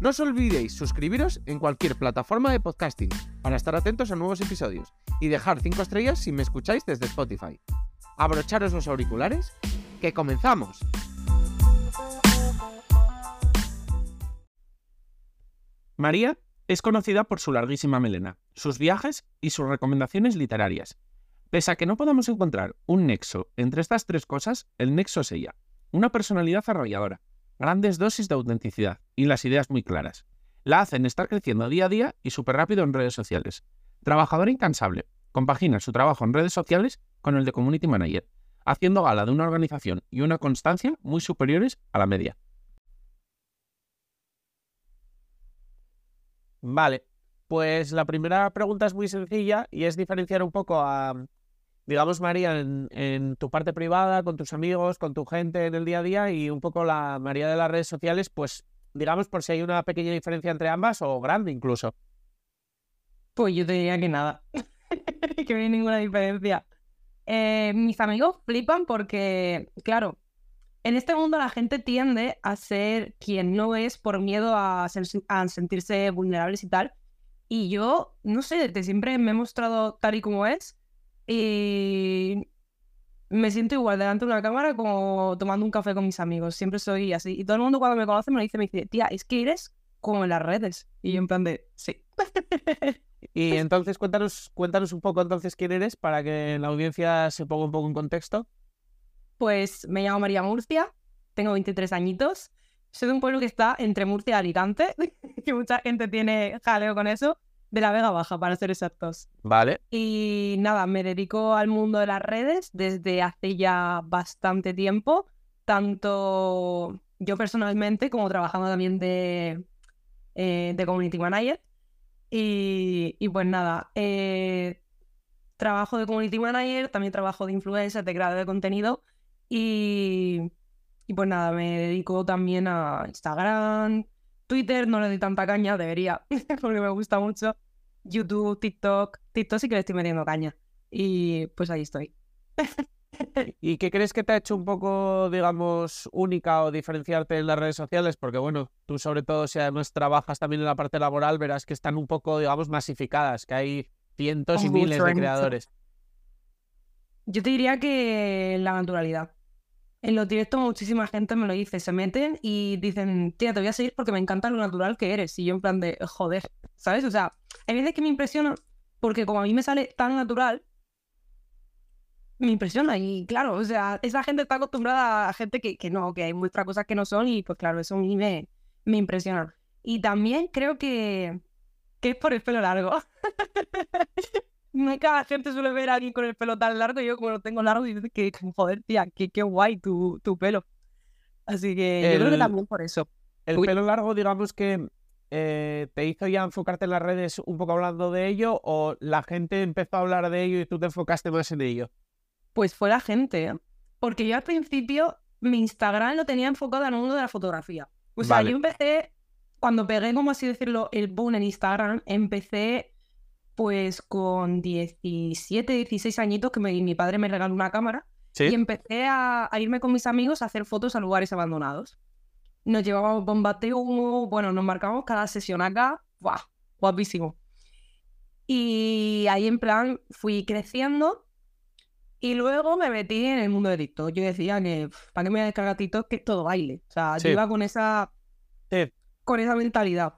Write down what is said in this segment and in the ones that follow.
No os olvidéis suscribiros en cualquier plataforma de podcasting para estar atentos a nuevos episodios y dejar 5 estrellas si me escucháis desde Spotify. Abrocharos los auriculares, que comenzamos. María es conocida por su larguísima melena, sus viajes y sus recomendaciones literarias. Pese a que no podamos encontrar un nexo entre estas tres cosas, el nexo es ella, una personalidad arrolladora, grandes dosis de autenticidad y las ideas muy claras. La hacen estar creciendo día a día y súper rápido en redes sociales. Trabajadora incansable, compagina su trabajo en redes sociales con el de Community Manager, haciendo gala de una organización y una constancia muy superiores a la media. Vale, pues la primera pregunta es muy sencilla y es diferenciar un poco a, digamos, María, en, tu parte privada, con tus amigos, con tu gente en el día a día y un poco la María de las redes sociales, pues digamos por si hay una pequeña diferencia entre ambas o grande incluso. Pues yo te diría que nada, que no hay ninguna diferencia. Eh, mis amigos flipan porque, claro, en este mundo la gente tiende a ser quien no es por miedo a, a sentirse vulnerables y tal. Y yo, no sé, desde siempre me he mostrado tal y como es y me siento igual delante de una cámara como tomando un café con mis amigos. Siempre soy así. Y todo el mundo cuando me conoce me lo dice, me dice, tía, es que eres como en las redes. Y yo en plan de, sí. y entonces cuéntanos, cuéntanos un poco entonces quién eres para que la audiencia se ponga un poco en contexto. Pues me llamo María Murcia, tengo 23 añitos. Soy de un pueblo que está entre Murcia y Alicante, que mucha gente tiene jaleo con eso de la Vega Baja, para ser exactos. Vale. Y nada, me dedico al mundo de las redes desde hace ya bastante tiempo, tanto yo personalmente como trabajando también de, eh, de Community Manager. Y, y pues nada, eh, trabajo de Community Manager, también trabajo de influencer, de creador de contenido y, y pues nada, me dedico también a Instagram, Twitter no le doy tanta caña, debería, porque me gusta mucho. YouTube, TikTok, TikTok sí que le estoy metiendo caña. Y pues ahí estoy. ¿Y qué crees que te ha hecho un poco, digamos, única o diferenciarte en las redes sociales? Porque bueno, tú sobre todo si además trabajas también en la parte laboral, verás que están un poco, digamos, masificadas, que hay cientos y miles de creadores. Yo te diría que la naturalidad. En los directos muchísima gente me lo dice, se meten y dicen, tía, te voy a seguir porque me encanta lo natural que eres. Y yo en plan de, joder, ¿sabes? O sea, hay veces que me impresiona porque como a mí me sale tan natural, me impresiona. Y claro, o sea, esa gente está acostumbrada a gente que, que no, que hay muestras cosas que no son y pues claro, eso a mí me, me impresiona. Y también creo que, que es por el pelo largo. cada gente suele ver a alguien con el pelo tan largo. Yo, como lo tengo largo, y dice que, joder, tía, qué, qué guay tu, tu pelo. Así que yo creo que también por eso. El pelo largo, digamos que eh, te hizo ya enfocarte en las redes un poco hablando de ello, o la gente empezó a hablar de ello y tú te enfocaste más en ello. Pues fue la gente, porque yo al principio mi Instagram lo tenía enfocado en el mundo de la fotografía. O sea, yo empecé, cuando pegué, como así decirlo, el boom en Instagram, empecé pues con 17, 16 añitos que mi padre me regaló una cámara y empecé a, irme con mis amigos a hacer fotos a lugares abandonados. Nos llevábamos humo, bueno, nos marcamos cada sesión acá, ¡guau! Guapísimo. Y ahí en plan fui creciendo y luego me metí en el mundo de TikTok. Yo decía que, ¿para qué me voy a descargar TikTok? Que es todo baile. O sea, yo iba con esa, con esa mentalidad,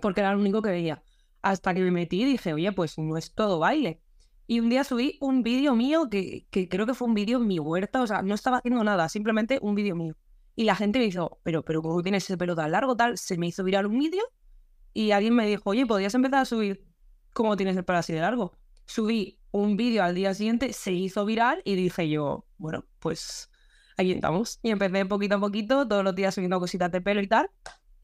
porque era lo único que veía. Hasta que me metí y dije, oye, pues no es todo baile. Y un día subí un vídeo mío que, creo que fue un vídeo en mi huerta, o sea, no estaba haciendo nada, simplemente un vídeo mío. Y la gente me dijo, pero, pero ¿cómo tienes ese pelo tan largo? Tal, se me hizo viral un vídeo y alguien me dijo, oye, ¿podrías empezar a subir cómo tienes el pelo así de largo? Subí un vídeo al día siguiente, se hizo viral y dije yo, bueno, pues ahí estamos. Y empecé poquito a poquito, todos los días subiendo cositas de pelo y tal.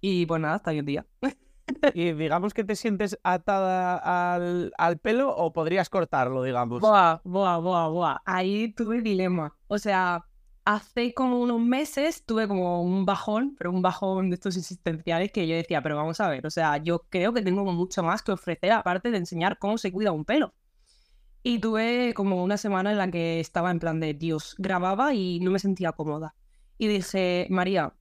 Y pues nada, hasta hoy en día. y digamos que te sientes atada al, al, pelo o podrías cortarlo, digamos. Buah, buah, buah, buah. Ahí tuve dilema. O sea, hace como unos meses tuve como un bajón, pero un bajón de estos existenciales que yo decía, pero vamos a ver, o sea, yo creo que tengo mucho más que ofrecer aparte de enseñar cómo se cuida un pelo. Y tuve como una semana en la que estaba en plan de Dios, grababa y no me sentía cómoda. Y dije, María,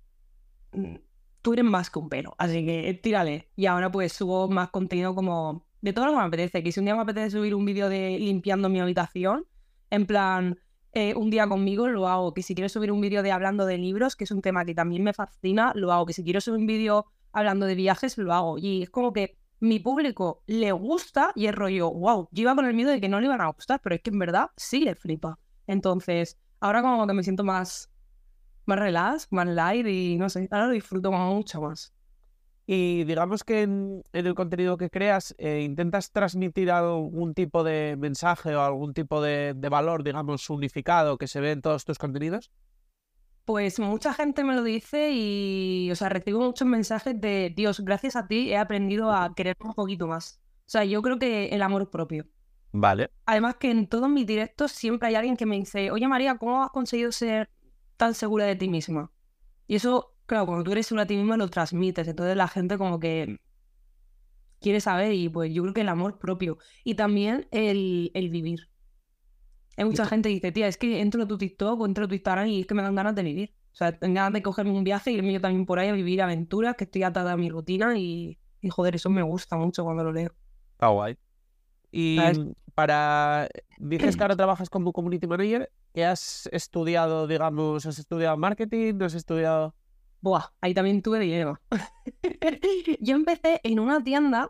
mm, tú eres más que un pelo, así que tírale. Y ahora pues subo más contenido como de todo lo que me apetece. Que si un día me apetece subir un vídeo de limpiando mi habitación, en plan, eh, un día conmigo, lo hago. Que si quiero subir un vídeo de hablando de libros, que es un tema que también me fascina, lo hago. Que si quiero subir un vídeo hablando de viajes, lo hago. Y es como que mi público le gusta y es rollo, wow, yo iba con el miedo de que no le iban a gustar, pero es que en verdad sí le flipa. Entonces, ahora como que me siento más, más relax, más light y no sé, ahora lo disfruto mucho más. Y digamos que en, el contenido que creas eh, intentas transmitir algún tipo de mensaje o algún tipo de, valor, digamos, unificado que se ve en todos tus contenidos. Pues mucha gente me lo dice y, o sea, recibo muchos mensajes de, Dios, gracias a ti he aprendido a querer un poquito más. O sea, yo creo que el amor propio. Vale. Además que en todos mis directos siempre hay alguien que me dice, oye María, ¿cómo has conseguido ser tan segura de ti misma? Y eso claro, cuando tú eres segura de ti misma lo transmites, entonces la gente como que quiere saber y pues yo creo que el amor propio y también el, vivir. Hay mucha gente que dice, tía, es que entro a tu TikTok o entro a tu Instagram y es que me dan ganas de vivir. O sea, tengo ganas de cogerme un viaje y irme yo también por ahí a vivir aventuras, que estoy atada a mi rutina y, y joder, eso me gusta mucho cuando lo leo. Está guay. Y para. Dices que ahora trabajas como community manager. ¿Qué has estudiado, digamos? ¿Has estudiado marketing? ¿No has estudiado.? Buah, ahí también tuve dinero. yo empecé en una tienda,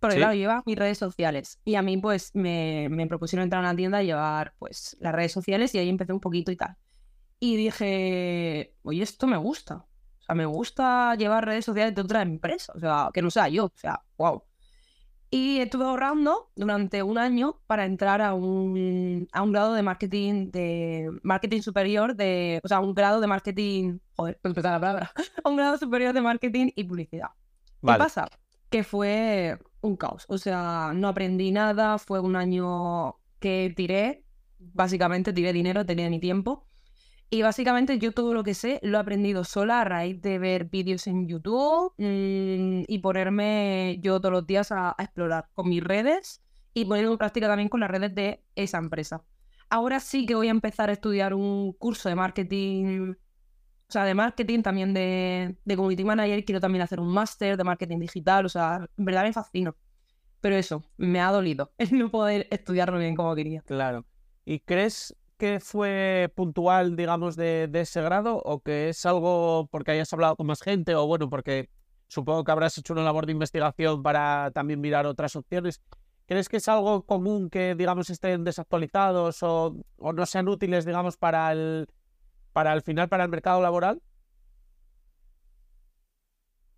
porque claro, lleva mis redes sociales. Y a mí, pues, me, me, propusieron entrar a una tienda y llevar, pues, las redes sociales y ahí empecé un poquito y tal. Y dije, oye, esto me gusta. O sea, me gusta llevar redes sociales de otra empresa. O sea, que no sea yo. O sea, wow. Y estuve ahorrando durante un año para entrar a un, a un grado de marketing, de marketing superior, de, o sea, un grado de marketing, joder, empezar la palabra, un grado superior de marketing y publicidad. ¿Qué pasa? Que fue un caos, o sea, no aprendí nada, fue un año que tiré, básicamente tiré dinero, tenía mi tiempo y básicamente yo todo lo que sé lo he aprendido sola a raíz de ver vídeos en YouTube mm, y ponerme yo todos los días a, explorar con mis redes y ponerlo en práctica también con las redes de esa empresa. Ahora sí que voy a empezar a estudiar un curso de marketing, o sea, de marketing, también de, de community manager. Quiero también hacer un máster de marketing digital, o sea, en verdad me fascino. Pero eso, me ha dolido el no poder estudiarlo bien como quería. Claro. ¿Y crees que fue puntual, digamos, de, ese grado o que es algo porque hayas hablado con más gente o bueno, porque supongo que habrás hecho una labor de investigación para también mirar otras opciones? ¿Crees que es algo común que, digamos, estén desactualizados o, no sean útiles, digamos, para el, para el final, para el mercado laboral?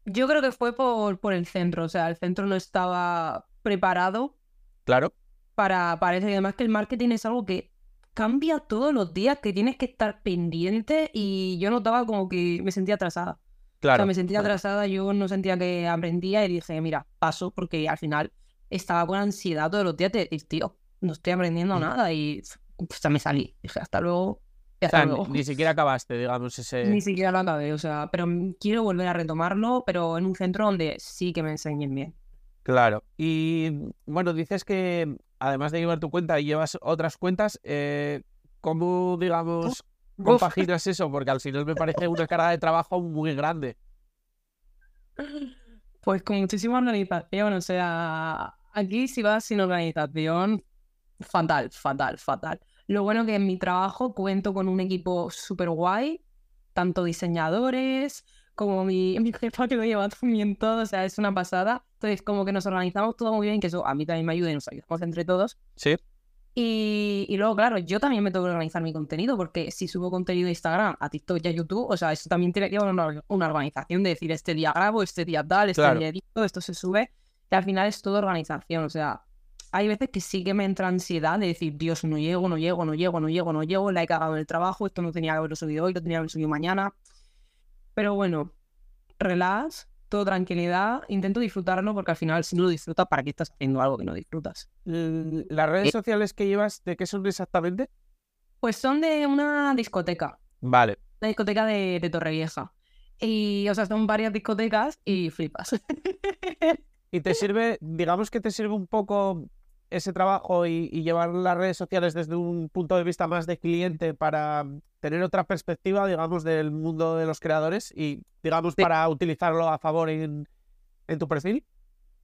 Yo creo que fue por, por el centro, o sea, el centro no estaba preparado. Claro. Para, para eso y además que el marketing es algo que cambia todos los días, que tienes que estar pendiente y yo notaba como que me sentía atrasada. Claro. O sea, me sentía atrasada, yo no sentía que aprendía y dije, mira, paso porque al final estaba con ansiedad todos los días de decir, tío, no estoy aprendiendo nada y pues, me salí. Dije, hasta luego. Hasta luego. Ni, siquiera acabaste, digamos, ese... Ni siquiera lo acabé, o sea, pero quiero volver a retomarlo, pero en un centro donde sí que me enseñen bien. Claro. Y bueno, dices que además de llevar tu cuenta y llevas otras cuentas, eh, ¿cómo, digamos, compaginas eso? Porque al final me parece una carga de trabajo muy grande. Pues con muchísima organización, o sea, aquí si vas sin organización, fatal, fatal, fatal. Lo bueno que en mi trabajo cuento con un equipo súper guay, tanto diseñadores, como mi, mi jefa que lo lleva también todo, o sea, es una pasada. Entonces, como que nos organizamos todo muy bien, que eso a mí también me ayuda y nos ayudamos entre todos. Sí. Y, y, luego, claro, yo también me tengo que organizar mi contenido, porque si subo contenido a Instagram, a TikTok y a YouTube, o sea, eso también tiene que haber una, una, organización de decir, este día grabo, este día tal, este día edito, esto se sube, y al final es todo organización, o sea, hay veces que sí que me entra ansiedad de decir, Dios, no llego, no llego, no llego, no llego, no llego, la he cagado en el trabajo, esto no tenía que haberlo subido hoy, lo tenía que haber subido mañana. Pero bueno, relax, todo tranquilidad, intento disfrutarlo porque al final si no lo disfrutas, ¿para qué estás haciendo algo que no disfrutas? ¿Las redes Eh. sociales que llevas, de qué son exactamente? Pues son de una discoteca, Vale. la discoteca de, de Torrevieja. Y, o sea, son varias discotecas y flipas. ¿Y te sirve, digamos que te sirve un poco ese trabajo y, y llevar las redes sociales desde un punto de vista más de cliente para tener otra perspectiva, digamos, del mundo de los creadores y, digamos, Sí. para utilizarlo a favor en, en tu perfil?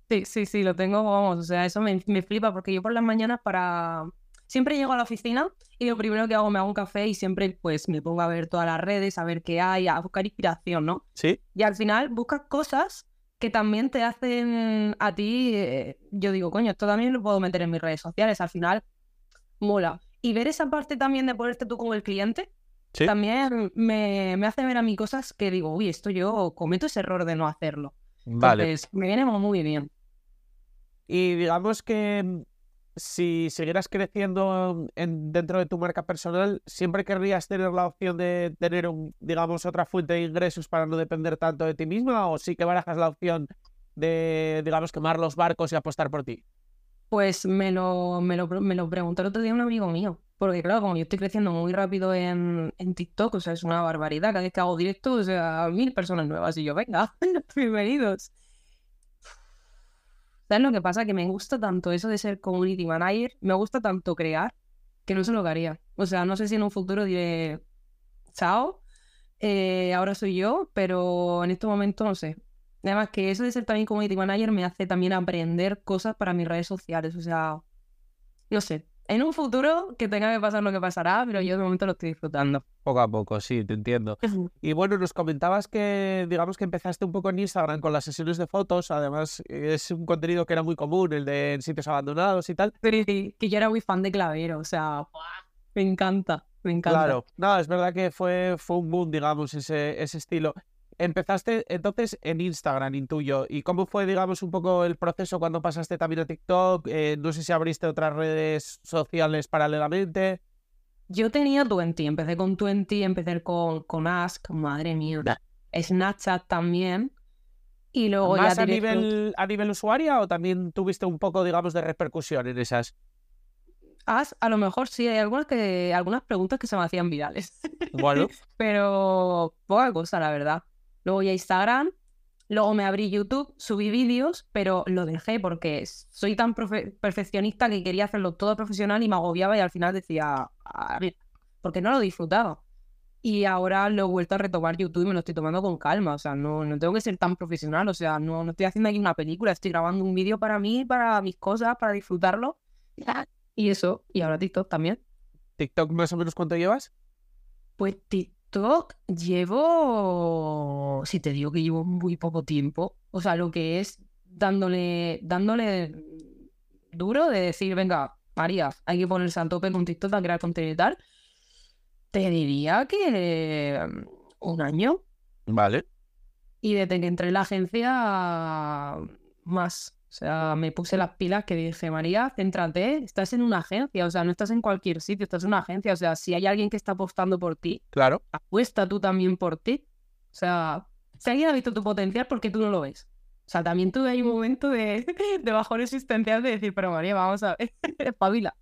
Sí, sí, sí, lo tengo, vamos, o sea, eso me, me flipa porque yo por las mañanas para... Siempre llego a la oficina y lo primero que hago me hago un café y siempre pues me pongo a ver todas las redes, a ver qué hay, a buscar inspiración, ¿no? Sí. Y al final buscas cosas que también te hacen a ti, eh, yo digo, coño, esto también lo puedo meter en mis redes sociales, al final mola. Y ver esa parte también de ponerte tú con el cliente, Sí. también me, me hace ver a mí cosas que digo, uy, esto yo cometo ese error de no hacerlo. Vale. Entonces, me viene muy bien. Y digamos que mm, si siguieras creciendo en, dentro de tu marca personal, siempre querrías tener la opción de tener, un, digamos, otra fuente de ingresos para no depender tanto de ti misma, o sí que barajas la opción de, digamos, quemar los barcos y apostar por ti. Pues me lo, me lo, me lo preguntó el otro día un amigo mío. Porque claro, como yo estoy creciendo muy rápido en, en TikTok, o sea, es una barbaridad. Cada vez que hago directo, o sea, mil personas nuevas. Y yo, venga, bienvenidos. ¿Sabes lo que pasa? Que me gusta tanto eso de ser community manager, me gusta tanto crear, que no sé lo haría. O sea, no sé si en un futuro diré, chao, eh, ahora soy yo, pero en este momento no sé. Además que eso de ser también community manager me hace también aprender cosas para mis redes sociales. O sea, no sé. En un futuro que tenga que pasar lo que pasará, pero yo de momento lo estoy disfrutando. Poco a poco, sí, te entiendo. Y bueno, nos comentabas que, digamos que empezaste un poco en Instagram con las sesiones de fotos, además es un contenido que era muy común, el de en sitios abandonados y tal. Pero que yo era muy fan de Clavero, o sea, me encanta, me encanta. Claro, no, es verdad que fue, fue un boom, digamos, ese, ese estilo. Empezaste entonces en Instagram, intuyo. ¿Y cómo fue, digamos, un poco el proceso cuando pasaste también a TikTok? Eh, no sé si abriste otras redes sociales paralelamente. Yo tenía Twenty, empecé con Twenty, empecé con, con Ask, madre mía. Snapchat también. Y luego ya ¿Más a directo- nivel, a nivel usuaria o también tuviste un poco, digamos, de repercusión en esas? Ask, a lo mejor sí, hay algunas, que, algunas preguntas que se me hacían virales. Bueno, pero poca cosa, la verdad. Luego ya Instagram, luego me abrí YouTube, subí vídeos, pero lo dejé porque soy tan profe- perfeccionista que quería hacerlo todo profesional y me agobiaba y al final decía, "Ah, mira", porque no lo disfrutaba. Y ahora lo he vuelto a retomar YouTube y me lo estoy tomando con calma, o sea, no, no tengo que ser tan profesional, o sea, no, no estoy haciendo aquí una película, estoy grabando un vídeo para mí, para mis cosas, para disfrutarlo. Y eso, y ahora TikTok también. TikTok más o menos cuánto llevas? Pues TikTok llevo, si te digo que llevo muy poco tiempo, o sea, lo que es dándole, dándole duro de decir, venga, María, hay que ponerse al tope con TikTok a crear contenido y tal, te diría que mm, un año Vale. y desde que entré en la agencia más. O sea, me puse las pilas que dije, María, céntrate, estás en una agencia, o sea, no estás en cualquier sitio, estás en una agencia, o sea, si hay alguien que está apostando por ti, Claro. apuesta tú también por ti. O sea, si alguien ha visto tu potencial, ¿por qué tú no lo ves? O sea, también tuve ahí un momento de, de bajón existencial de decir, pero María, vamos a ver, espabila.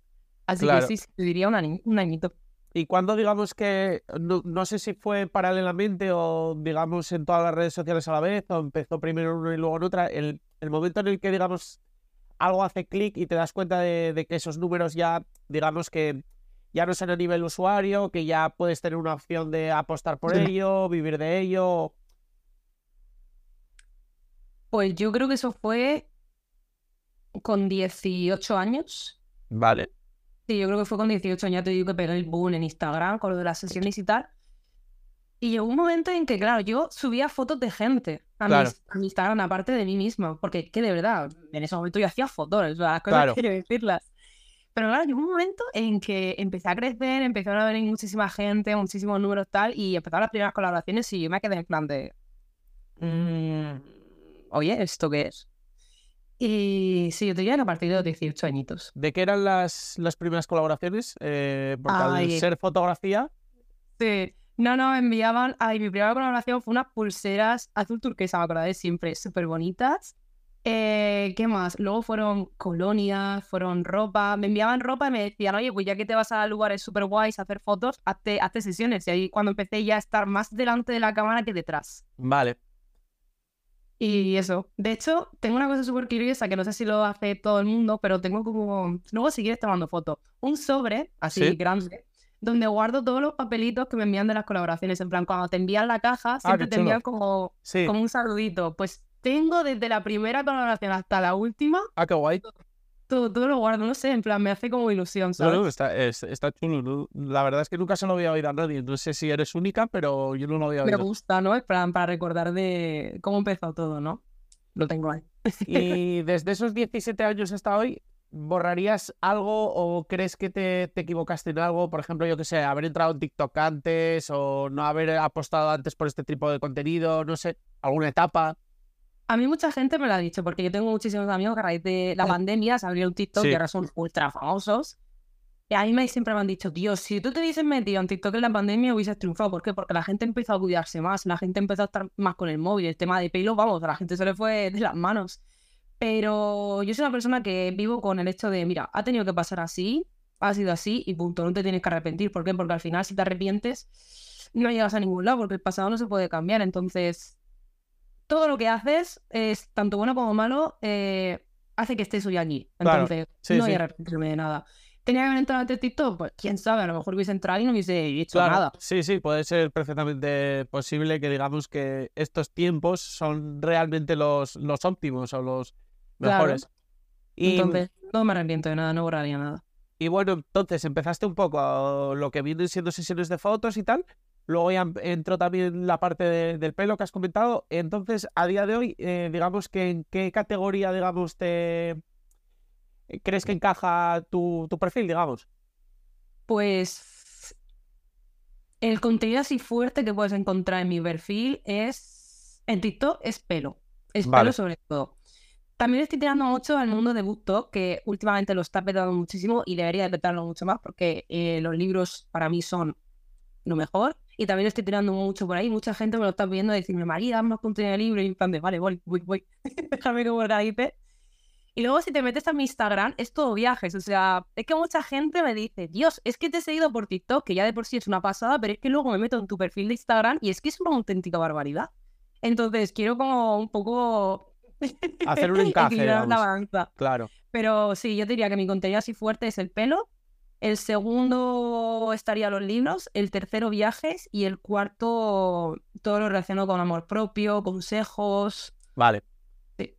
Así Claro. que sí, te diría un añito. Y cuando digamos que, no, no sé si fue paralelamente o digamos en todas las redes sociales a la vez, o empezó primero en una y luego en otra, el, el momento en el que digamos algo hace clic y te das cuenta de, de que esos números ya, digamos que ya no son a nivel usuario, que ya puedes tener una opción de apostar por Sí. ello, vivir de ello. Pues yo creo que eso fue con 18 años. Vale. Sí, yo creo que fue con 18 años, te digo que pegué el boom en Instagram con lo de las sesiones y tal. Y llegó un momento en que, claro, yo subía fotos de gente a, mi, Claro. a mi Instagram, aparte de mí misma, porque que de verdad, en ese momento yo hacía fotos, o sea, las cosas Claro. quiero decirlas. Pero claro, llegó un momento en que empecé a crecer, empezaron a venir muchísima gente, muchísimos números tal, y empezaron las primeras colaboraciones y yo me quedé en plan de... "Mm, Oye, ¿esto qué es? Y sí, yo te que a partir de los 18 añitos. ¿De qué eran las, las primeras colaboraciones? Eh, porque al Ay. ser fotografía, Sí, No, no, me enviaban. Ay, mi primera colaboración fue unas pulseras azul turquesa, me acordaré siempre, súper bonitas. Eh, ¿Qué más? Luego fueron colonias, fueron ropa. Me enviaban ropa y me decían, oye, pues ya que te vas a lugares súper guays a hacer fotos, hazte, hazte sesiones. Y ahí cuando empecé ya a estar más delante de la cámara que detrás. Vale. Y eso. De hecho, tengo una cosa súper curiosa que no sé si lo hace todo el mundo, pero tengo como. Luego, si quieres, te mando foto. Un sobre, así Sí. grande, donde guardo todos los papelitos que me envían de las colaboraciones. En plan, cuando te envían la caja, Ah, siempre te envían como, Sí. como un saludito. Pues tengo desde la primera colaboración hasta la última, Ah, qué guay. todo, todo lo guardo. No sé, en plan, me hace como ilusión, ¿sabes? no, está, es- está chulo. La verdad es que nunca se lo había oído a nadie. No sé si eres única, pero yo no lo había me oído. gusta, ¿no? En plan, para recordar de cómo empezó todo, ¿no? Lo tengo ahí. Y desde esos 17 años hasta hoy, ¿borrarías algo o crees que te, te equivocaste en algo? Por ejemplo, yo qué sé, haber entrado en TikTok antes o no haber apostado antes por este tipo de contenido, no sé, alguna etapa. A mí mucha gente me lo ha dicho, porque yo tengo muchísimos amigos que a raíz de la pandemia se abrieron TikTok Sí. y ahora son ultra famosos. Y a mí me, siempre me han dicho, Dios, si tú te hubieses metido en TikTok en la pandemia hubieses triunfado. ¿Por qué? Porque la gente empezó a cuidarse más, la gente empezó a estar más con el móvil, el tema de pelo, vamos, a la gente se le fue de las manos. Pero yo soy una persona que vivo con el hecho de, mira, ha tenido que pasar así, ha sido así y punto, no te tienes que arrepentir. ¿Por qué? Porque al final si te arrepientes no llegas a ningún lado porque el pasado no se puede cambiar. Entonces, todo lo que haces es tanto bueno como malo, eh, hace que estés hoy aquí. Claro, Entonces, sí, no hay sí. arrepentirme de nada. ¿Tenía que haber entrado antes TikTok? Pues quién sabe, a lo mejor hubiese entrado y no hubiese hecho Claro, nada. sí, sí, puede ser perfectamente posible que digamos que estos tiempos son realmente los, los óptimos o los Claro. mejores. Y, Entonces, no me arrepiento de nada, no borraría nada. y bueno, entonces empezaste un poco a lo que vienen siendo sesiones de fotos y tal. Luego ya entró también la parte de- del pelo que has comentado. Entonces, a día de hoy, eh, digamos que en qué categoría, digamos, te eh, crees que encaja tu, tu perfil, digamos. Pues el contenido así fuerte que puedes encontrar en mi perfil es en TikTok es pelo. Es Vale. pelo sobre todo. También estoy tirando mucho al mundo de BookTok, que últimamente lo está petando muchísimo y debería de petarlo mucho más porque eh, los libros para mí son lo mejor. Y también estoy tirando mucho por ahí. Mucha gente me lo está pidiendo de decirme, María, dame más contenido de libro. Y en de, vale, voy, voy, voy. Déjame que organice. Y luego si te metes a mi Instagram, es todo viajes. O sea, es que mucha gente me dice, Dios, es que te he seguido por TikTok, que ya de por sí es una pasada, pero es que luego me meto en tu perfil de Instagram y es que es una auténtica barbaridad. Entonces quiero como un poco... Hacer un encaje, la balanza. Claro. Pero sí, yo diría que mi contenido así fuerte es el pelo. El segundo estaría los libros, el tercero viajes y el cuarto todo lo relacionado con amor propio, consejos. Vale. Sí.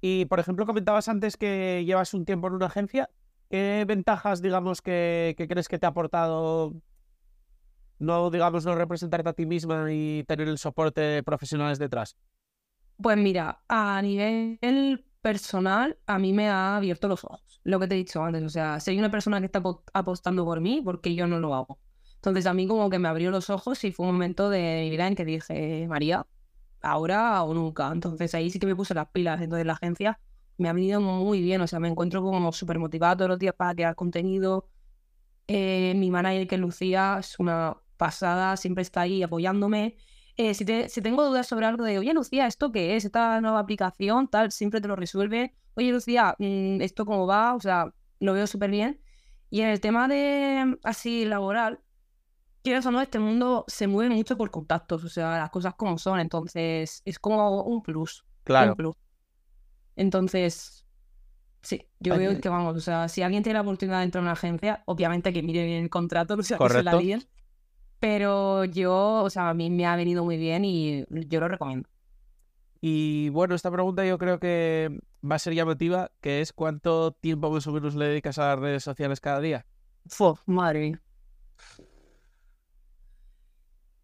Y, por ejemplo, comentabas antes que llevas un tiempo en una agencia. ¿Qué ventajas, digamos, que, que crees que te ha aportado no, digamos, no representarte a ti misma y tener el soporte de profesionales detrás? Pues mira, a nivel personal, a mí me ha abierto los ojos, lo que te he dicho antes. O sea, soy una persona que está apo- apostando por mí porque yo no lo hago. Entonces a mí como que me abrió los ojos y fue un momento de mi vida en que dije, María, ahora o nunca. Entonces ahí sí que me puse las pilas. Entonces la agencia me ha venido muy bien. O sea, me encuentro como súper motivada todos los días para crear contenido. Eh, mi manager, que Lucía, es una pasada, siempre está ahí apoyándome. Eh, si, te- si tengo dudas sobre algo de, oye Lucía, ¿esto qué es? Esta nueva aplicación, tal, siempre te lo resuelve. Oye Lucía, mm, ¿esto cómo va? O sea, lo veo súper bien. Y en el tema de así laboral, quieras o no, este mundo se mueve mucho por contactos, o sea, las cosas como son, entonces es como un plus. un plus. Entonces, sí, yo Oye. veo que vamos, o sea, si alguien tiene la oportunidad de entrar a una agencia, obviamente que mire bien el contrato, no sea que se la Correcto. líen. Pero yo, o sea, a mí me ha venido muy bien y yo lo recomiendo. Y bueno, esta pregunta yo creo que va a ser llamativa, que es ¿cuánto tiempo más o menos le dedicas a las redes sociales cada día? Fo, madre mía.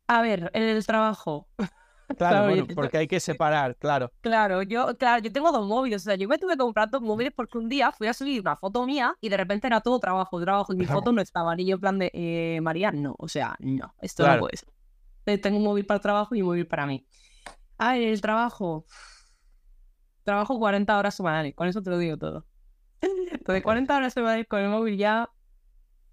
A ver, en el trabajo. Claro, bueno, porque hay que separar, claro. Claro, yo, claro, yo tengo dos móviles, o sea, yo me tuve que comprar dos móviles porque un día fui a subir una foto mía y de repente era todo trabajo, trabajo, y mis Claro. fotos no estaban. Y yo en plan de, eh, María, no, o sea, no, esto Claro. no puede ser. Entonces, Tengo un móvil para el trabajo y un móvil para mí. A ver, el trabajo. Trabajo 40 horas semanales, con eso te lo digo todo. Entonces, 40 horas semanales con el móvil ya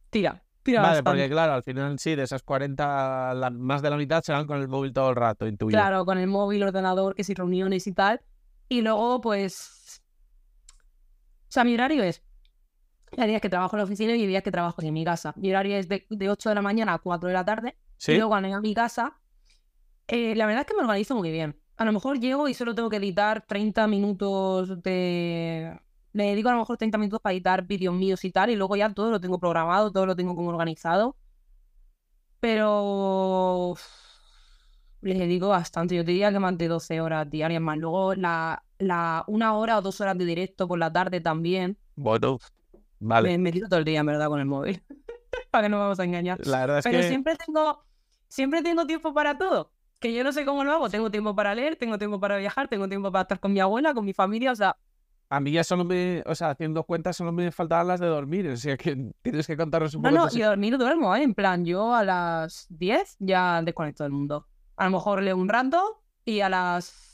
tira. Vale, porque claro, al final sí, de esas 40, más de la mitad serán con el móvil todo el rato, intuyo. Claro, con el móvil, ordenador, que si reuniones y tal. Y luego, pues. O sea, mi horario es. Hay días que trabajo en la oficina y hay días que trabajo en mi casa. Mi horario es de, de 8 de la mañana a 4 de la tarde. Y luego cuando llego a mi casa, eh, la verdad es que me organizo muy bien. A lo mejor llego y solo tengo que editar 30 minutos de le dedico a lo mejor 30 minutos para editar vídeos míos y tal, y luego ya todo lo tengo programado, todo lo tengo como organizado. Pero les dedico bastante. Yo te diría que más de 12 horas diarias más. Luego la, la una hora o dos horas de directo por la tarde también. Bueno, vale. Me, todo el día, en verdad, con el móvil. para que no vamos a engañar. La verdad es Pero siempre tengo, siempre tengo tiempo para todo. Que yo no sé cómo lo hago. Tengo tiempo para leer, tengo tiempo para viajar, tengo tiempo para estar con mi abuela, con mi familia. O sea, a mí ya solo me, o sea, haciendo cuentas solo me faltaban las de dormir, o sea que tienes que contarnos un poco. No, no, y dormir duermo, ¿eh? En plan, yo a las 10 ya desconecto del mundo. A lo mejor leo un rato y a las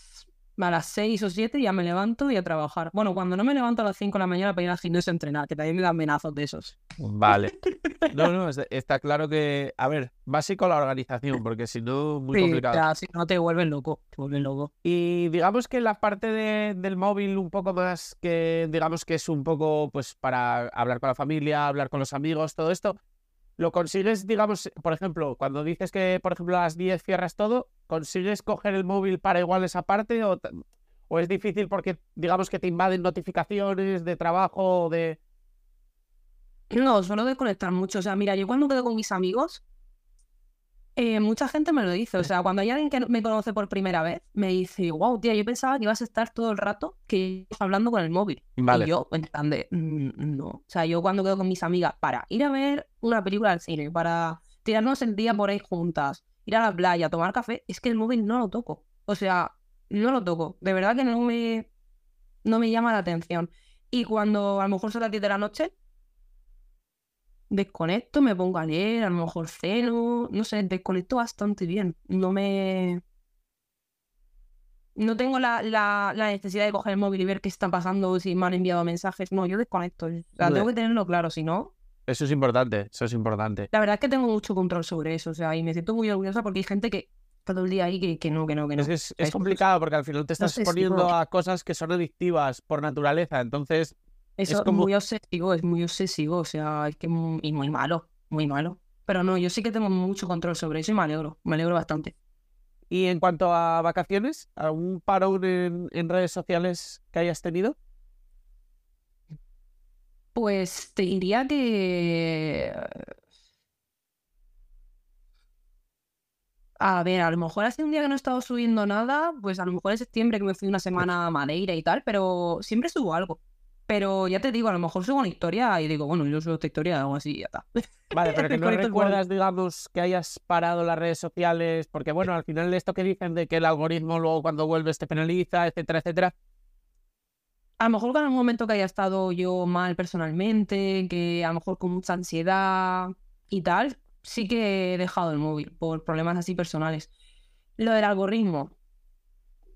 a las 6 o 7 ya me levanto y a trabajar. Bueno, cuando no me levanto a las 5 de la mañana para ir al gimnasio a entrenar, que también me dan amenazos de esos. Vale. No, no, está claro que, a ver, básico la organización, porque si no, muy complicado. Ya, si no te vuelven loco, te vuelven loco. Y digamos que la parte del móvil un poco más que, digamos que es un poco, pues, para hablar con la familia, hablar con los amigos, todo esto, lo consigues, digamos, por ejemplo, cuando dices que, por ejemplo, a las 10 cierras todo, ¿consigues coger el móvil para igual esa parte o, o es difícil porque, digamos, que te invaden notificaciones de trabajo de... No, suelo desconectar mucho. O sea, mira, yo cuando quedo con mis amigos, eh, mucha gente me lo dice. O sea, cuando hay alguien que me conoce por primera vez, me dice, wow, tía, yo pensaba que ibas a estar todo el rato que hablando con el móvil. Y yo, en plan de, mm, no. O sea, yo cuando quedo con mis amigas para ir a ver una película al cine, para tirarnos el día por ahí juntas, ir a la playa, tomar café, es que el móvil no lo toco. O sea, no lo toco. De verdad que no me, no me llama la atención. Y cuando a lo mejor son las 10 de la noche, desconecto, me pongo a leer, a lo mejor ceno, no sé, desconecto bastante bien. No me... No tengo la, la, necesidad de coger el móvil y ver qué está pasando, si me han enviado mensajes. No, yo desconecto. O sea, tengo que tenerlo claro, si no... Eso es importante, eso es importante. La verdad es que tengo mucho control sobre eso, o sea, y me siento muy orgullosa porque hay gente que todo el día ahí que, que no, que no, que no. Es, es, complicado porque al final te estás exponiendo a cosas que son adictivas por naturaleza, entonces eso es como... muy obsesivo, es muy obsesivo, o sea, es que muy, y muy malo, muy malo. Pero no, yo sí que tengo mucho control sobre eso y me alegro, me alegro bastante. Y en cuanto a vacaciones, ¿algún parón en, en redes sociales que hayas tenido? Pues te diría que... A ver, a lo mejor hace un día que no he estado subiendo nada, pues a lo mejor en septiembre que me fui una semana a Madeira y tal, pero siempre subo algo. Pero ya te digo, a lo mejor subo una historia y digo, bueno, yo subo esta historia o así y ya está. Vale, pero que no recuerdas, digamos, que hayas parado las redes sociales, porque bueno, al final esto que dicen de que el algoritmo luego cuando vuelves te penaliza, etcétera, etcétera. A lo mejor en un momento que haya estado yo mal personalmente, que a lo mejor con mucha ansiedad y tal, sí que he dejado el móvil por problemas así personales. Lo del algoritmo,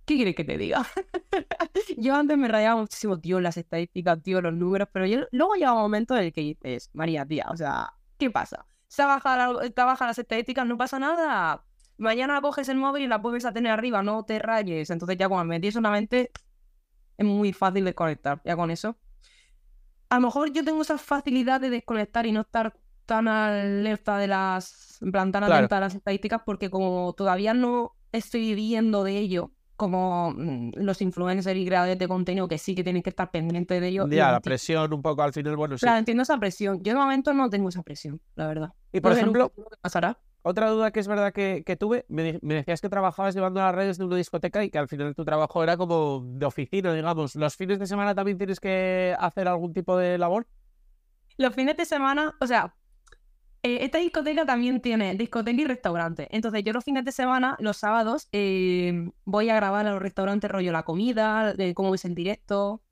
¿qué quieres que te diga? yo antes me rayaba muchísimo, tío, las estadísticas, tío, los números, pero yo, luego llega un momento en el que dices, María, tía, o sea, ¿qué pasa? Se baja, las estadísticas, no pasa nada. Mañana coges el móvil y la puedes a tener arriba, no te rayes. Entonces ya cuando metí solamente es muy fácil desconectar, ya con eso. A lo mejor yo tengo esa facilidad de desconectar y no estar tan alerta de las, en plan, tan atenta a las estadísticas porque como todavía no estoy viviendo de ello, como mm, los influencers y creadores de contenido que sí que tienen que estar pendientes de ello. Ya, la presión un poco al final, bueno, sí. Claro, entiendo esa presión. Yo de momento no tengo esa presión, la verdad. Y por ejemplo, ¿qué pasará? Otra duda que es verdad que, tuve, me, decías que trabajabas llevando las redes de una discoteca y que al final tu trabajo era como de oficina, digamos. ¿Los fines de semana también tienes que hacer algún tipo de labor? Los fines de semana, o sea, eh, esta discoteca también tiene discoteca y restaurante. Entonces yo los fines de semana, los sábados, eh, voy a grabar a los restaurantes rollo la comida, cómo es el directo.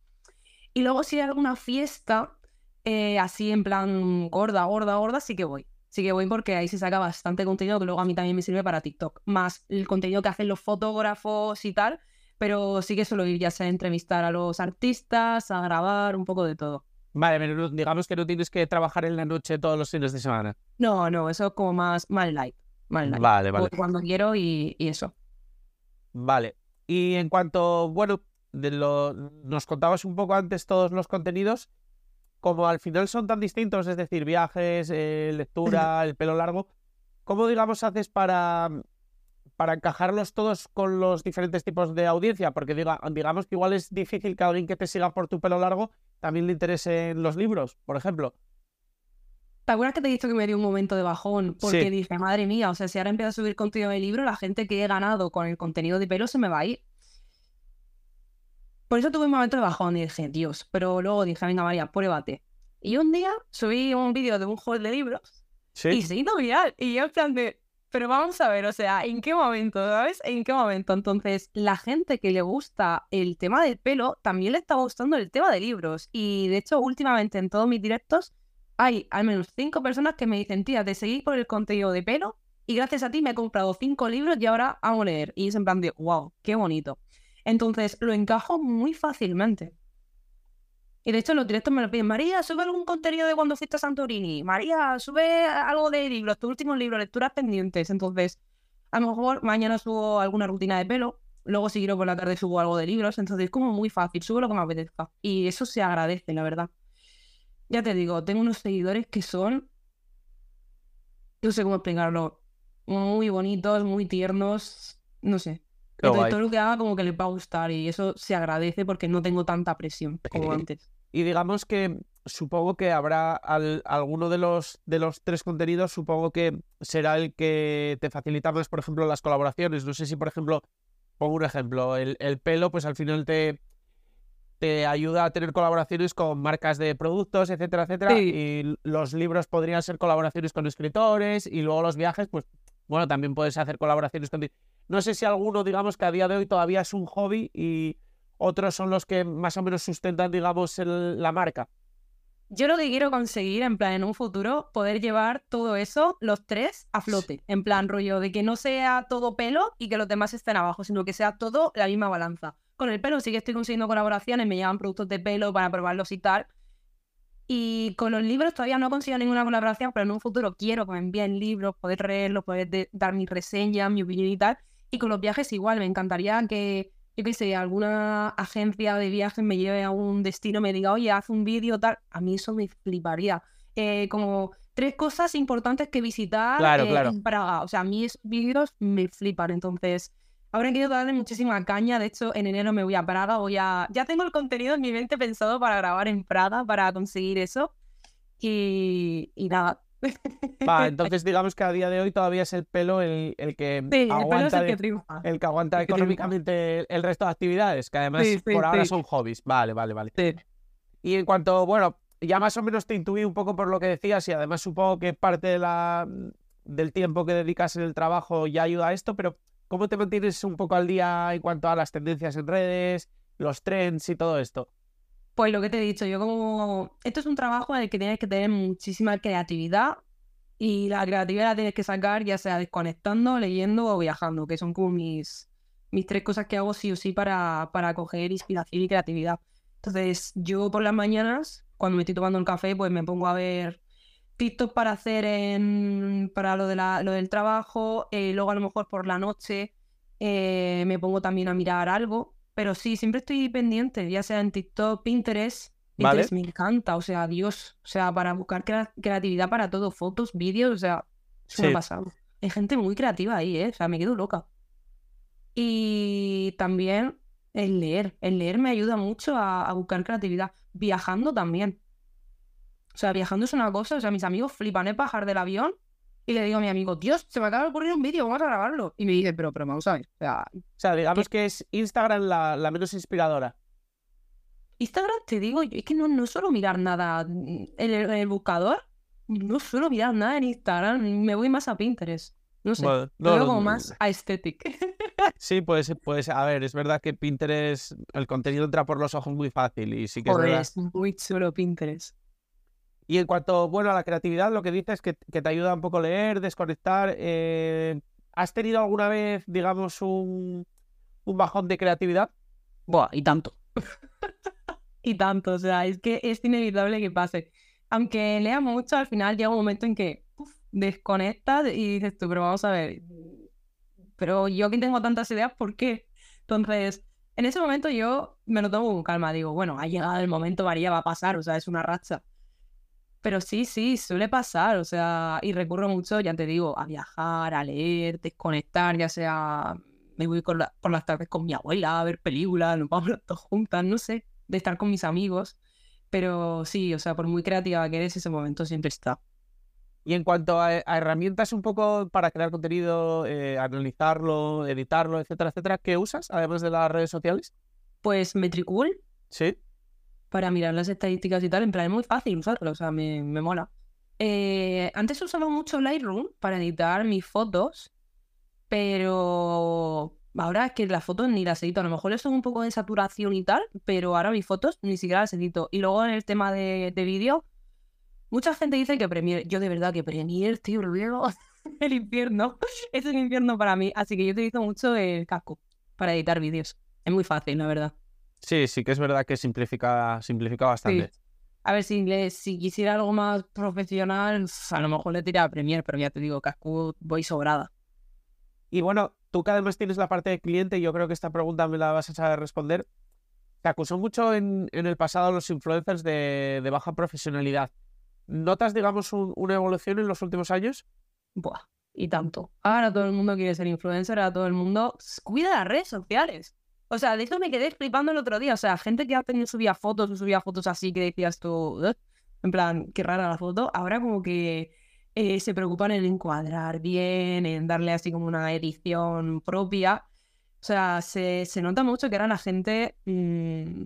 Y luego si hay alguna fiesta, eh, así en plan gorda, gorda, gorda, sí que voy. Sí que voy porque ahí se saca bastante contenido que luego a mí también me sirve para TikTok. Más el contenido que hacen los fotógrafos y tal. Pero sí que suelo ir ya sea a entrevistar a los artistas, a grabar, un poco de todo. Vale, pero digamos que no tienes que trabajar en la noche todos los fines de semana. No, no, eso es como más, más light. Más light. Vale, vale. Cuando quiero y, y eso. Vale. Y en cuanto, bueno, de lo, nos contabas un poco antes todos los contenidos, como al final son tan distintos, es decir, viajes, eh, lectura, el pelo largo, ¿cómo digamos haces para, para encajarlos todos con los diferentes tipos de audiencia? Porque diga, digamos que igual es difícil que alguien que te siga por tu pelo largo también le interese los libros, por ejemplo. ¿Te acuerdas que te he dicho que me dio un momento de bajón? Porque dije, madre mía, o sea, si ahora empiezo a subir contenido de libro, la gente que he ganado con el contenido de pelo se me va a ir. Por eso tuve un momento de bajón y dije, Dios, pero luego dije, venga María, pruébate. Y un día subí un vídeo de un haul de libros y se hizo viral. Y yo en plan de, pero vamos a ver, o sea, ¿en qué momento, sabes? ¿En qué momento? Entonces, la gente que le gusta el tema del pelo, también le está gustando el tema de libros. Y de hecho, últimamente en todos mis directos hay al menos cinco personas que me dicen, tía, te seguí por el contenido de pelo y gracias a ti me he comprado cinco libros y ahora amo leer. Y es en plan de, wow, qué bonito. Entonces lo encajo muy fácilmente. Y de hecho los directos me lo piden, María, sube algún contenido de cuando fuiste a Santorini. María, sube algo de libros, tu último libro, lecturas pendientes. Entonces, a lo mejor mañana subo alguna rutina de pelo, luego si quiero por la tarde subo algo de libros. Entonces es como muy fácil, subo lo que me apetezca. Y eso se agradece, la verdad. Ya te digo, tengo unos seguidores que son, no sé cómo explicarlo, muy bonitos, muy tiernos, no sé. Entonces, todo lo que haga como que les va a gustar y eso se agradece porque no tengo tanta presión como antes. Y digamos que supongo que habrá alguno de los, de los tres contenidos, supongo que será el que te facilita más, por ejemplo, las colaboraciones. No sé si, por ejemplo, pongo un ejemplo, el, pelo, pues al final te, te ayuda a tener colaboraciones con marcas de productos, etcétera, etcétera. Y los libros podrían ser colaboraciones con escritores y luego los viajes, pues bueno, también puedes hacer colaboraciones con... No sé si alguno, digamos, que a día de hoy todavía es un hobby y otros son los que más o menos sustentan, digamos, la marca. Yo lo que quiero conseguir, en plan, en un futuro, poder llevar todo eso, los tres, a flote. En plan, rollo, de que no sea todo pelo y que los demás estén abajo, sino que sea todo la misma balanza. Con el pelo sí que estoy consiguiendo colaboraciones, me llevan productos de pelo para probarlos y tal. Y con los libros todavía no consigo ninguna colaboración, pero en un futuro quiero que me envíen libros, poder leerlos, poder dar mi reseña, mi opinión y tal. Y con los viajes igual, me encantaría que, yo qué sé, alguna agencia de viajes me lleve a un destino, me diga, oye, haz un vídeo, tal. A mí eso me fliparía. Eh, como tres cosas importantes que visitar eh, en Praga. O sea, a mí esos vídeos me flipan. Entonces, ahora quiero darle muchísima caña. De hecho, en enero me voy a Praga. Voy a... Ya tengo el contenido en mi mente pensado para grabar en Praga, para conseguir eso. Y, y nada, Va, entonces digamos que a día de hoy todavía es el pelo el, que aguanta el, que aguanta económicamente el, resto de actividades, que además por ahora son hobbies. Vale, vale, vale. Y en cuanto, bueno, ya más o menos te intuí un poco por lo que decías y además supongo que parte de la, del tiempo que dedicas en el trabajo ya ayuda a esto, pero ¿cómo te mantienes un poco al día en cuanto a las tendencias en redes, los trends y todo esto? Pues lo que te he dicho, yo como... Esto es un trabajo en el que tienes que tener muchísima creatividad y la creatividad la tienes que sacar ya sea desconectando, leyendo o viajando, que son como mis, mis tres cosas que hago sí o sí para, para coger inspiración y creatividad. Entonces, yo por las mañanas, cuando me estoy tomando el café, pues me pongo a ver TikTok para hacer en, para lo, de la, lo del trabajo, eh, luego a lo mejor por la noche eh, me pongo también a mirar algo pero sí, siempre estoy pendiente, ya sea en TikTok, Pinterest. Pinterest me encanta, o sea, Dios. O sea, para buscar creatividad para todo, fotos, vídeos, o sea, me ha pasado. Hay gente muy creativa ahí, ¿eh? O sea, me quedo loca. Y también el leer. El leer me ayuda mucho a, a buscar creatividad. Viajando también. O sea, viajando es una cosa, o sea, mis amigos flipan el bajar del avión y le digo a mi amigo, Dios, se me acaba de ocurrir un vídeo, vamos a grabarlo. Y me dice, pero, pero vamos a ver. O sea, digamos que es Instagram la, menos inspiradora. Instagram, te digo, es que no, no suelo mirar nada en el, buscador. No suelo mirar nada en Instagram. Me voy más a Pinterest. No sé. Bueno, no, como más aesthetic. Sí, pues, pues, a ver, es verdad que Pinterest, el contenido entra por los ojos muy fácil y sí que es muy chulo Pinterest. Y en cuanto, bueno, a la creatividad, lo que dices es que, te ayuda un poco a leer, desconectar. Eh, ¿Has tenido alguna vez, digamos, un, bajón de creatividad? Buah, y tanto. y tanto, o sea, es que es inevitable que pase. Aunque lea mucho, al final llega un momento en que desconectas y dices tú, pero vamos a ver, pero yo que tengo tantas ideas, ¿por qué? Entonces, en ese momento yo me lo tomo con calma, digo, bueno, ha llegado el momento, María, va a pasar, o sea, es una racha. Pero sí, sí, suele pasar, o sea, y recurro mucho, ya te digo, a viajar, a leer, desconectar, ya sea, me voy por las tardes con mi abuela a ver películas, nos vamos todos juntas, no sé, de estar con mis amigos. Pero sí, o sea, por muy creativa que eres, ese momento siempre está. Y en cuanto a, herramientas un poco para crear contenido, eh, analizarlo, editarlo, etcétera, etcétera, ¿qué usas además de las redes sociales? Pues Metricool. Sí. Para mirar las estadísticas y tal, en plan es muy fácil usarlo, o sea, me, mola. Eh, antes usaba mucho Lightroom para editar mis fotos, pero ahora es que las fotos ni las edito. A lo mejor eso es un poco de saturación y tal, pero ahora mis fotos ni siquiera las edito. Y luego en el tema de, de vídeo, Mucha gente dice que Premiere, yo de verdad que Premiere, tío, luego el infierno, es el infierno para mí, así que yo utilizo mucho el casco para editar vídeos. Es muy fácil, la verdad. Sí, sí que es verdad que simplifica, simplifica bastante. A ver, si, si quisiera algo más profesional, a lo mejor le tiraría a Premiere, pero ya te digo, casco voy sobrada. Y bueno, tú que además tienes la parte de cliente, yo creo que esta pregunta me la vas a saber responder. Te acusó mucho en, el pasado los influencers de, de baja profesionalidad. ¿Notas, digamos, una evolución en los últimos años? Buah, y tanto. Ahora todo el mundo quiere ser influencer, ahora todo el mundo cuida las redes sociales. O sea, de eso me quedé flipando el otro día. O sea, gente que ha tenido subía fotos o subía fotos así que decías tú, en plan, qué rara la foto. Ahora como que eh, se preocupan en encuadrar bien, en darle así como una edición propia. O sea, se, nota mucho que ahora la gente mm,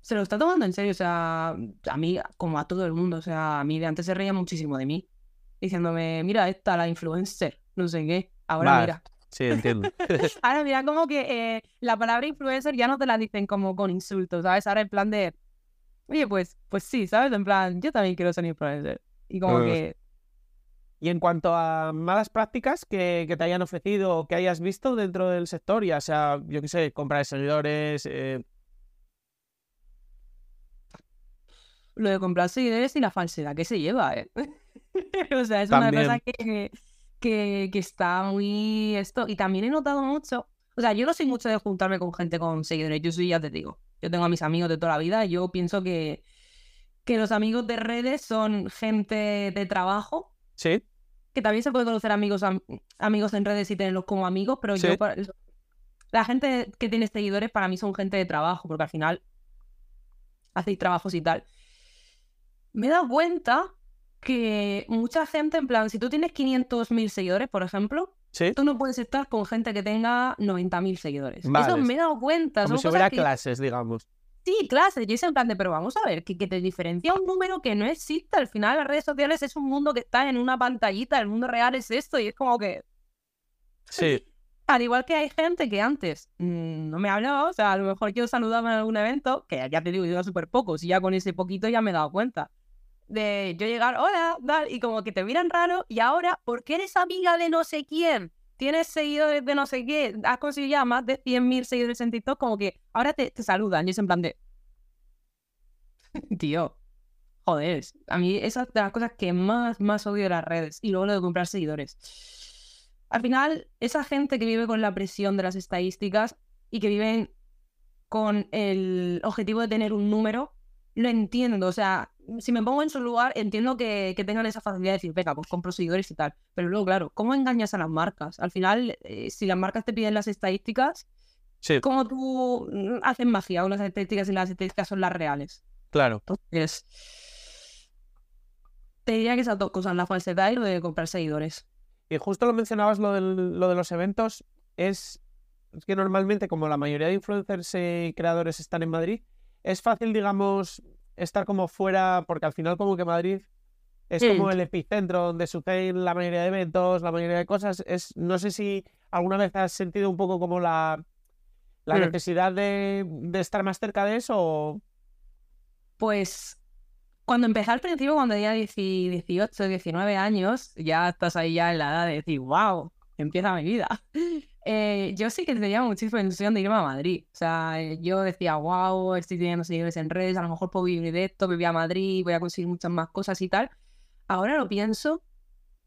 se lo está tomando en serio, o sea, a mí, como a todo el mundo, o sea, a mí de antes se reía muchísimo de mí, diciéndome, mira, esta, la influencer, no sé qué, ahora mira. Sí, entiendo. ahora mira, como que eh, la palabra influencer ya no te la dicen como con insultos, ¿sabes? Ahora en plan de, oye, pues, pues sí, ¿sabes? En plan, yo también quiero ser influencer. Y como que... Y en cuanto a malas prácticas que, que, te hayan ofrecido o que hayas visto dentro del sector, ya sea, yo qué sé, compra de seguidores, eh, lo de comprar seguidores y la falsedad que se lleva, ¿eh? o sea, es una cosa que, que, está muy esto. Y también he notado mucho, o sea, yo no soy mucho de juntarme con gente con seguidores, yo soy, ya te digo, yo tengo a mis amigos de toda la vida, yo pienso que, que los amigos de redes son gente de trabajo. Sí. Que también se puede conocer amigos, amigos en redes y tenerlos como amigos, pero yo, la gente que tiene seguidores para mí son gente de trabajo, porque al final hacéis trabajos y tal me he dado cuenta que mucha gente, en plan, si tú tienes 500.000 seguidores, por ejemplo, tú no puedes estar con gente que tenga 90.000 seguidores. Eso me he dado cuenta. Como si hubiera clases, digamos. Sí, clases. Y es en plan de, pero vamos a ver, que, que, te diferencia un número que no existe. Al final, las redes sociales es un mundo que está en una pantallita. El mundo real es esto. Y es como que. Sí. Al igual que hay gente que antes mm, no me hablaba, o sea, a lo mejor yo saludaba en algún evento, que ya te digo, yo súper poco, si ya con ese poquito ya me he dado cuenta de yo llegar, hola, tal, y como que te miran raro, y ahora, ¿por qué eres amiga de no sé quién? Tienes seguidores de no sé qué, has conseguido ya más de 100.000 seguidores en TikTok, como que ahora te, te saludan, y es en plan de... Tío, joder, a mí esa es de las cosas que más, más odio de las redes, y luego lo de comprar seguidores. Al final, esa gente que vive con la presión de las estadísticas y que viven con el objetivo de tener un número, lo entiendo. O sea, si me pongo en su lugar, entiendo que, tengan esa facilidad de decir, venga, pues compro seguidores y tal. Pero luego, claro, ¿cómo engañas a las marcas? Al final, eh, si las marcas te piden las estadísticas, ¿cómo tú mm, haces magia con las estadísticas y las estadísticas son las reales? Claro. Entonces, te diría que esas dos cosas, la falsedad y lo de comprar seguidores. Y justo lo mencionabas, lo, lo de los eventos, es, es que normalmente, como la mayoría de influencers y creadores están en Madrid, es fácil, digamos, estar como fuera, porque al final como que Madrid es como el epicentro donde suceden la mayoría de eventos, la mayoría de cosas. Es, no sé si alguna vez has sentido un poco como la, la mm. necesidad de, estar más cerca de eso. Pues cuando empecé al principio, cuando tenía 18, 19 años, ya estás ahí ya en la edad de decir, wow, empieza mi vida. Eh, yo sí que tenía muchísima ilusión de irme a Madrid. O sea, eh, yo decía, wow, estoy teniendo seguidores en redes, a lo mejor puedo vivir de esto, me voy a Madrid, voy a conseguir muchas más cosas y tal. Ahora lo pienso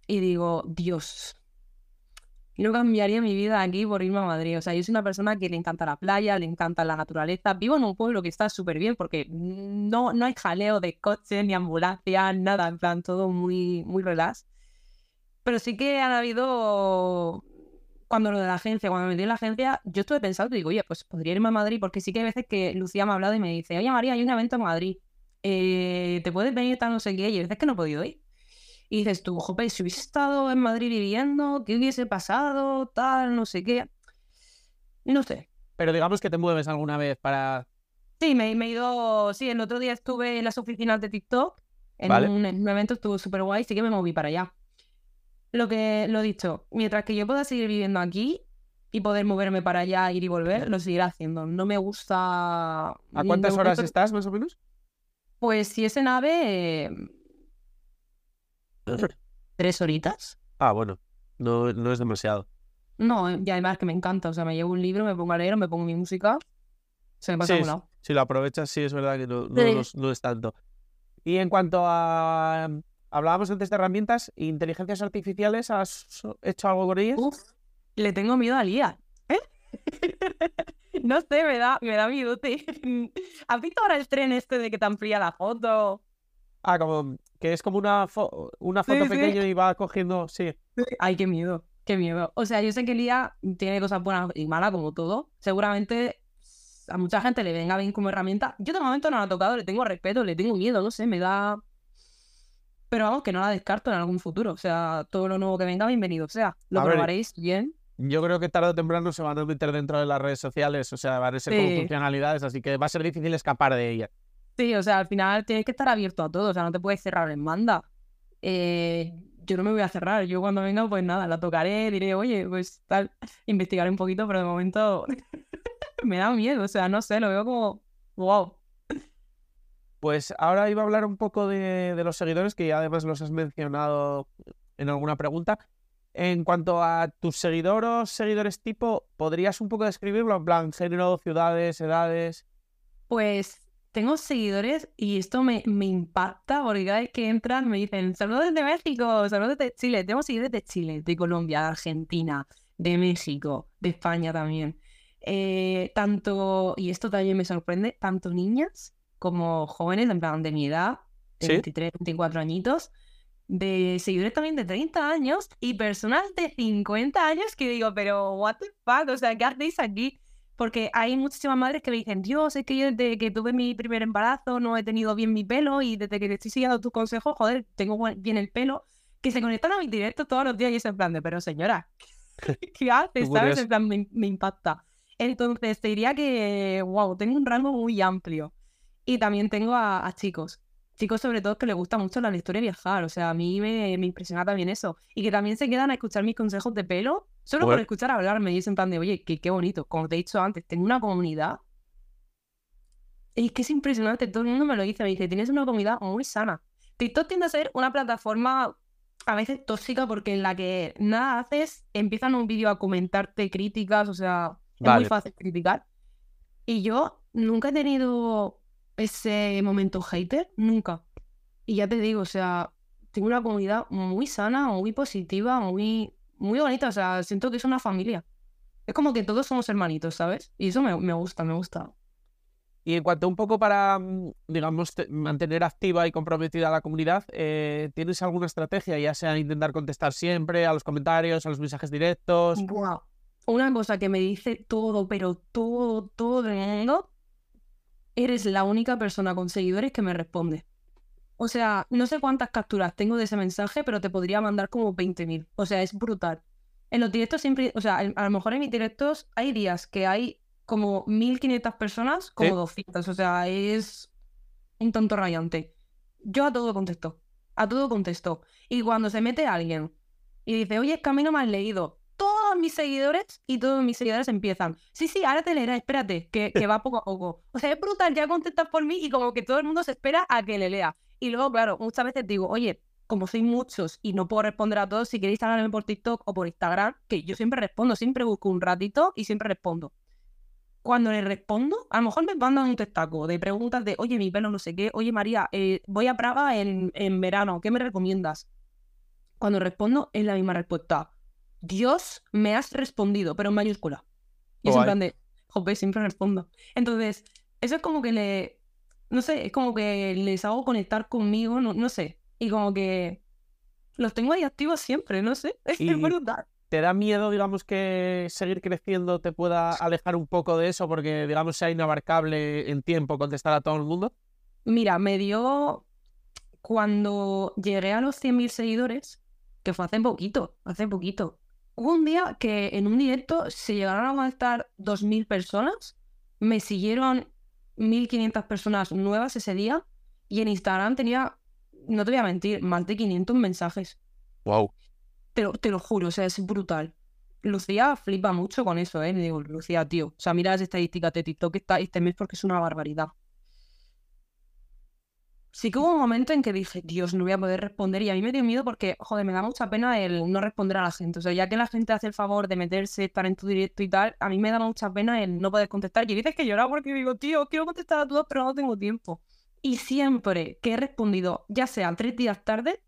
y digo, Dios, no cambiaría mi vida aquí por irme a Madrid. O sea, yo soy una persona que le encanta la playa, le encanta la naturaleza. Vivo en un pueblo que está súper bien porque no, no hay jaleo de coches ni ambulancia, nada, en plan, todo muy, muy relax. Pero sí que han habido. Cuando lo de la agencia, cuando me metí en la agencia, yo estuve pensando y digo, oye, pues podría irme a Madrid porque sí que hay veces que Lucía me ha hablado y me dice, oye María, hay un evento en Madrid. Eh, ¿Te puedes venir tal no sé qué? Y hay veces que no he podido ir. Y dices tú, jope, si hubiese estado en Madrid viviendo, ¿qué hubiese pasado? Tal, no sé qué. No sé. Pero digamos que te mueves alguna vez para. Sí, me, he ido. Sí, el otro día estuve en las oficinas de TikTok. En, un, evento estuvo súper guay, sí que me moví para allá. Lo que lo he dicho, mientras que yo pueda seguir viviendo aquí y poder moverme para allá, ir y volver, lo seguiré haciendo. No me gusta. ¿A cuántas horas estás, más o menos? Pues si es en AVE, tres horitas. Ah, bueno, no, no es demasiado. No, y además que me encanta. O sea, me llevo un libro, me pongo a leer, me pongo mi música. Se me pasa sí, a Si lo aprovechas, sí, es verdad que no, no, es tanto. Y en cuanto a. Hablábamos antes de herramientas, inteligencias artificiales, ¿has hecho algo con ellas? Uf, le tengo miedo a Lía. ¿Eh? no sé, me da, me da miedo. ¿Has visto ahora el tren este de que te amplía la foto? Ah, como que es como una, una foto pequeña y va cogiendo. Sí. Ay, qué miedo, qué miedo. O sea, yo sé que Lía tiene cosas buenas y malas como todo. Seguramente a mucha gente le venga bien como herramienta. Yo de momento no la he tocado, le tengo respeto, le tengo miedo, no sé, me da. Pero vamos, que no la descarto en algún futuro. O sea, todo lo nuevo que venga, bienvenido. O sea, lo probaréis bien. Yo creo que tarde o temprano se van a meter dentro de las redes sociales, o sea, van a ser como funcionalidades, así que va a ser difícil escapar de ella. Sí, o sea, al final tienes que estar abierto a todo, o sea, no te puedes cerrar en manda. Eh, yo no me voy a cerrar, yo cuando venga, pues nada, la tocaré, diré, oye, pues tal, investigaré un poquito, pero de momento me da miedo, o sea, no sé, lo veo como, wow. Pues ahora iba a hablar un poco de, los seguidores, que además los has mencionado en alguna pregunta. En cuanto a tus seguidores, seguidores tipo, ¿podrías un poco describirlo? En plan, género, ciudades, edades. Pues tengo seguidores y esto me, me impacta porque cada vez que entran me dicen saludos desde México, saludos desde Chile. Tengo seguidores de Chile, de Colombia, de Argentina, de México, de España también. Eh, tanto, y esto también me sorprende, tanto niñas como jóvenes, en plan de mi edad, de 23, 24 añitos, de seguidores también de 30 años y personas de 50 años que digo, pero what the fuck, o sea, ¿qué hacéis aquí? Porque hay muchísimas madres que me dicen, Dios, es que yo desde que tuve mi primer embarazo no he tenido bien mi pelo y desde que te estoy siguiendo tus consejos, joder, tengo bien el pelo. Que se conectan a mi directo todos los días y es en plan de, pero señora, ¿qué haces? ¿Sabes? En plan, me, impacta. Entonces, te diría que, wow, tengo un rango muy amplio. Y también tengo a chicos chicos sobre todo que les gusta mucho la historia de viajar, o sea, a mí me, impresiona también eso. Y que también se quedan a escuchar mis consejos de pelo, solo por escuchar hablarme y dicen tan de, oye, qué, qué bonito, como te he dicho antes, tengo una comunidad. Es que es impresionante, todo el mundo me lo dice, me dice, tienes una comunidad muy sana. TikTok tiende a ser una plataforma a veces tóxica porque en la que nada haces, empiezan un vídeo a comentarte críticas, o sea, es muy fácil criticar. Y yo nunca he tenido ese momento hater, nunca. Y ya te digo, o sea, tengo una comunidad muy sana, muy positiva, muy, muy bonita, o sea, siento que es una familia. Es como que todos somos hermanitos, ¿sabes? Y eso me, me gusta, me gusta. Y en cuanto un poco para, mm, digamos, mantener activa y comprometida a la comunidad, eh, ¿tienes alguna estrategia? Ya sea intentar contestar siempre a los comentarios, a los mensajes directos. Wow. Una cosa que me dice todo, pero todo, todo el mundo eres la única persona con seguidores que me responde. O sea, no sé cuántas capturas tengo de ese mensaje, pero te podría mandar como 20.000. O sea, es brutal. En los directos siempre, o sea, a lo mejor en mis directos hay días que hay como 1.500 personas, como 200. O sea, es un tonto rayante. Yo a todo contesto. A todo contesto. Y cuando se mete alguien y dice, oye, es que a mí no me has leído, todos mis seguidores y todos mis seguidores empiezan. Sí, sí, ahora te leerá, espérate, que, que va poco a poco. O sea, es brutal, ya contestas por mí y como que todo el mundo se espera a que le lea. Y luego, claro, muchas veces digo, oye, como soy muchos y no puedo responder a todos, si queréis hablarme por TikTok o por Instagram, que yo siempre respondo, siempre busco un ratito y siempre respondo. Cuando le respondo, a lo mejor me mandan un testaco de preguntas de, oye, mi pelo no sé qué, oye, María, eh, voy a Praga en, en verano, ¿qué me recomiendas? Cuando respondo, es la misma respuesta. Dios, me has respondido, pero en mayúscula. Y es en plan de, joder, siempre respondo. Entonces, eso es como que le, no sé, es como que les hago conectar conmigo, no, no sé. Y como que los tengo ahí activos siempre, no sé. Es Y- brutal. ¿Te da miedo, digamos, que seguir creciendo te pueda alejar un poco de eso porque, digamos, sea inabarcable en tiempo contestar a todo el mundo? Mira, me dio cuando llegué a los 100.000 seguidores, que fue hace poquito, hace poquito. Hubo un día que en un directo se llegaron a conectar 2.000 personas, me siguieron 1.500 personas nuevas ese día y en Instagram tenía, no te voy a mentir, más de 500 mensajes. Wow. Te lo, te lo juro, o sea, es brutal. Lucía flipa mucho con eso, ¿eh? Le digo, Lucía, tío, o sea, mira las estadísticas de TikTok este mes porque es una barbaridad. Sí que hubo un momento en que dije, Dios, no voy a poder responder y a mí me dio miedo porque, joder, me da mucha pena el no responder a la gente. O sea, ya que la gente hace el favor de meterse, estar en tu directo y tal, a mí me da mucha pena el no poder contestar. Y dices que llorar porque digo, tío, quiero contestar a todos, pero no tengo tiempo. Y siempre que he respondido, ya sea tres días tarde,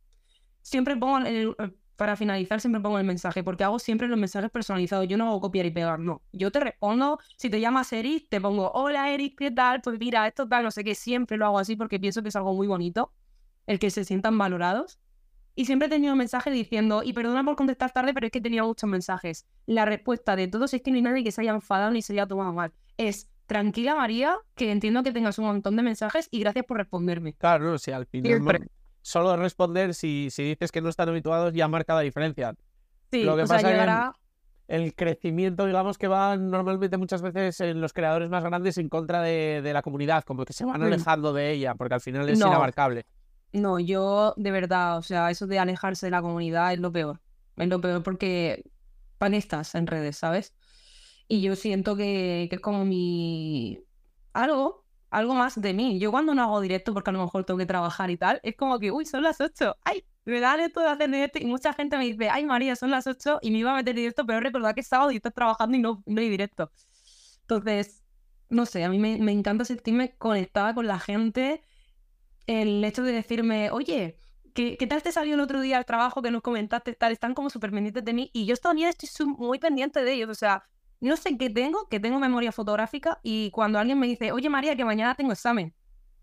siempre pongo el, para finalizar, siempre pongo el mensaje, porque hago siempre los mensajes personalizados. Yo no hago copiar y pegar, no. Yo te respondo, si te llamas Eric, te pongo, hola Eric, ¿qué tal? Pues mira, esto tal, no sé qué, siempre lo hago así porque pienso que es algo muy bonito, el que se sientan valorados. Y siempre he tenido mensajes diciendo, y perdona por contestar tarde, pero es que tenía muchos mensajes. La respuesta de todos es que no hay nadie que se haya enfadado ni se haya tomado mal. Es, tranquila María, que entiendo que tengas un montón de mensajes y gracias por responderme. Claro, no, si al final Siempre. Solo responder si, si dices que no están habituados ya marca la diferencia. Sí, Lo que o sea, pasa que- llegará... El crecimiento, digamos, que va normalmente muchas veces en los creadores más grandes en contra de, de la comunidad, como que se van Mm. alejando de ella, porque al final es No. inabarcable. No, yo de verdad, o sea, eso de alejarse de la comunidad es lo peor. Es lo peor porque ¿para qué estás en redes, sabes? Y yo siento que, que es como mi... algo, algo más de mí. Yo cuando no hago directo, porque a lo mejor tengo que trabajar y tal, es como que, uy, son las 8. Ay, me dan esto de hacer directo y mucha gente me dice, ay, María, son las 8 y me iba a meter directo, pero recordad que es sábado y estás trabajando y no, no hay directo. Entonces, no sé, a mí me, me encanta sentirme conectada con la gente el hecho de decirme, oye, ¿qué, qué tal te salió el otro día el trabajo que nos comentaste? Tal, están como súper pendientes de mí y yo también estoy muy pendiente de ellos. O sea, no sé qué tengo, que tengo memoria fotográfica y cuando alguien me dice, oye María, que mañana tengo examen,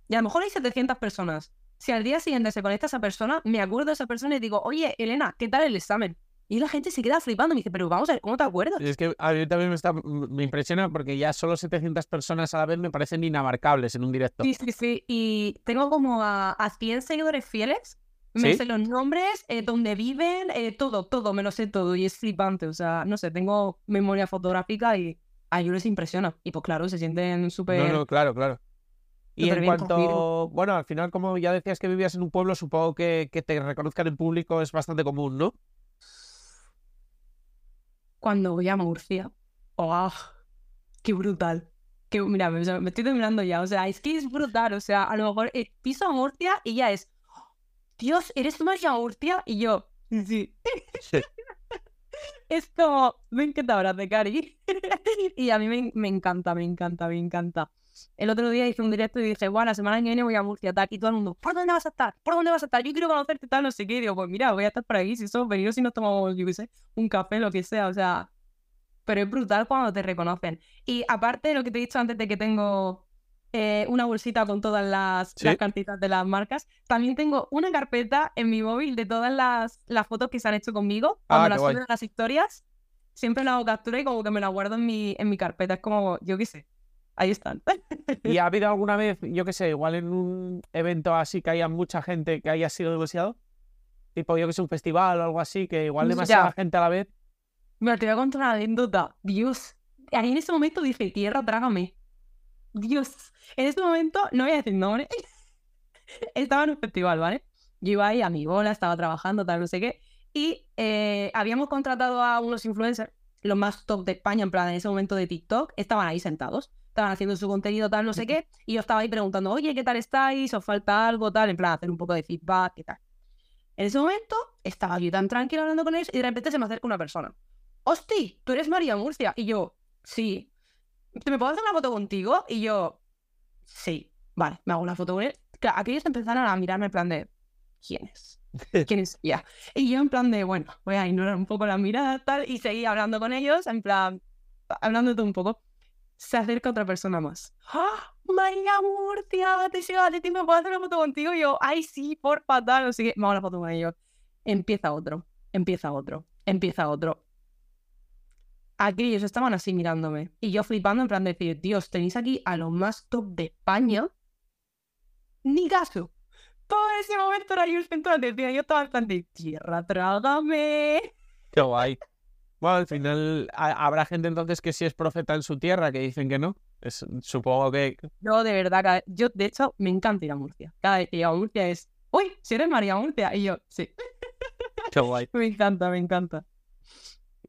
y a lo mejor hay 700 personas. Si al día siguiente se conecta esa persona, me acuerdo de esa persona y digo, oye, Elena, ¿qué tal el examen? Y la gente se queda flipando y me dice, pero vamos a ver, ¿cómo te acuerdas? Y es que a mí también me, está, me impresiona porque ya solo 700 personas a la vez me parecen inabarcables en un directo. Sí, sí, sí. Y tengo como a, a 100 seguidores fieles. Me ¿Sí? sé los nombres, eh, dónde viven, eh, todo, todo, me lo sé todo. Y es flipante. O sea, no sé, tengo memoria fotográfica y a ellos les impresiona. Y pues claro, se sienten súper... No, no, claro, claro. Y en cuanto, bueno, al final, como ya decías que vivías en un pueblo, supongo que, que te reconozcan en público es bastante común, ¿no? Cuando voy a Murcia. ¡Oh! ¡Qué brutal! Que, mira, me, me estoy temblando ya. O sea, es que es brutal. O sea, a lo mejor eh, piso a Murcia y ya es... Dios, ¿eres María Murcia? Y yo... Sí. Es como, ven que te abrace, Cari. y a mí me, me encanta, me encanta, me encanta. El otro día hice un directo y dije, bueno, la semana que viene voy a Murcia, tal. Y todo el mundo, ¿por dónde vas a estar? ¿Por dónde vas a estar? Yo quiero conocerte, tal, no sé qué. Y digo, pues mira, voy a estar por aquí. Si somos venidos, si nos tomamos, yo qué sé, un café, lo que sea. O sea, pero es brutal cuando te reconocen. Y aparte de lo que te he dicho antes de que tengo eh, una bolsita con todas las, Sí. las cartitas de las marcas, también tengo una carpeta en mi móvil de todas las, las fotos que se han hecho conmigo. Cuando Ah, las suben las historias, siempre las hago captura y como que me las guardo en mi, en mi carpeta. Es como, yo qué sé, ahí están. ¿Y ha habido alguna vez, yo qué sé, igual en un evento así que haya mucha gente que haya sido demasiado? Tipo, yo que sé, un festival o algo así, que igual Ya. demasiada gente a la vez. Mira, te voy a contar una anécdota. Dios. Ahí en ese momento dije, tierra, trágame. Dios. En ese momento, no voy a decir nombre. estaba en un festival, ¿vale? Yo iba ahí a mi bola, estaba trabajando, tal, no sé qué. Y eh, habíamos contratado a unos influencers, los más top de España, en plan, en ese momento de TikTok, estaban ahí sentados. Estaban haciendo su contenido, tal, no sé qué. Y yo estaba ahí preguntando, oye, ¿qué tal estáis? ¿Os falta algo, tal? En plan, hacer un poco de feedback, ¿qué tal? En ese momento estaba yo tan tranquila hablando con ellos y de repente se me acerca una persona. ¡Hosti! ¿Tú eres María Murcia? Y yo, sí. ¿Te me puedo hacer una foto contigo? Y yo, sí. Vale, me hago una foto con él. Claro, aquellos empezaron a mirarme en plan de, ¿quién es? ¿Quién es? Ya. Y yo en plan de, bueno, voy a ignorar un poco la mirada tal y seguí hablando con ellos, en plan, hablando todo un poco. Se acerca otra persona más. ¡Ah! María Murcia, te sigo ti, ¿me puedo hacer una foto contigo? Y yo, ay, sí, por fatal, sé qué. Me hago una foto con ellos. Empieza otro, empieza otro, empieza otro. Aquellos estaban así mirándome. Y yo flipando en plan de decir, Dios, tenéis aquí a los más top de España. Ni caso. Todo ese momento era yo de atención. Yo estaba en plan de tierra, trágame. Qué guay. Bueno, al final habrá gente entonces que sí es profeta en su tierra que dicen que no. Es, supongo que. Yo, de verdad, yo de hecho me encanta ir a Murcia. Cada vez que llego a Murcia es, uy, si eres María Murcia. Y yo, sí. Qué guay. me encanta, me encanta.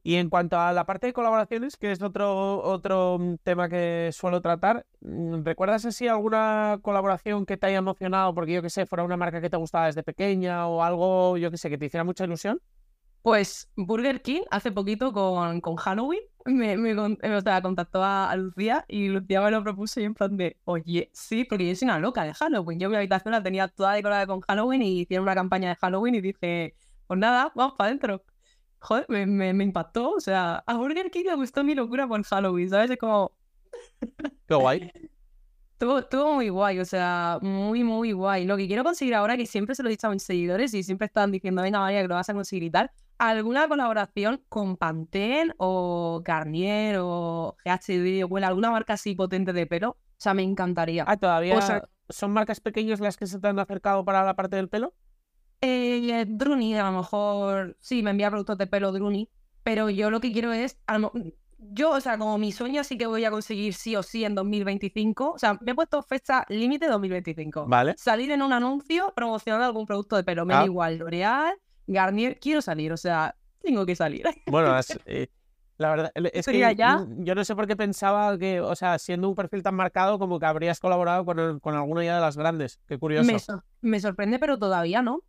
Y en cuanto a la parte de colaboraciones, que es otro, otro mm, tema que suelo tratar, mm, ¿recuerdas así alguna colaboración que te haya emocionado porque yo que sé, fuera una marca que te gustaba desde pequeña o algo, yo que sé, que te hiciera mucha ilusión? Pues Burger King hace poquito con, con Halloween me, me o sea, contactó a, Lucía y Lucía me lo propuso y en plan de, oye, sí, porque yo soy una loca de Halloween. Yo mi habitación la tenía toda decorada con Halloween y hicieron una campaña de Halloween y dije, pues nada, vamos para adentro joder, me, me, impactó. O sea, a Burger King le gustó mi locura por Halloween, ¿sabes? Es como. Qué guay. Estuvo, muy guay, o sea, muy, muy guay. Lo que quiero conseguir ahora, que siempre se lo he dicho a mis seguidores y siempre están diciendo, venga, María, que lo vas a conseguir y tal, alguna colaboración con Pantene o Garnier o GHD o alguna marca así potente de pelo. O sea, me encantaría. Ah, todavía son marcas pequeñas las que se te han acercado para la parte del pelo. Eh, Druni, a lo mejor, sí, me envía productos de pelo Druni, pero yo lo que quiero es, yo, o sea, como mi sueño sí que voy a conseguir sí o sí en 2025, o sea, me he puesto fecha límite 2025. Vale. Salir en un anuncio promocionando algún producto de pelo, me da ah. igual, L'Oreal, Garnier, quiero salir, o sea, tengo que salir. Bueno, eh, la verdad es que ya? yo no sé por qué pensaba que, o sea, siendo un perfil tan marcado, como que habrías colaborado con, con alguna ya de las grandes. Qué curioso. me sorprende, pero todavía no.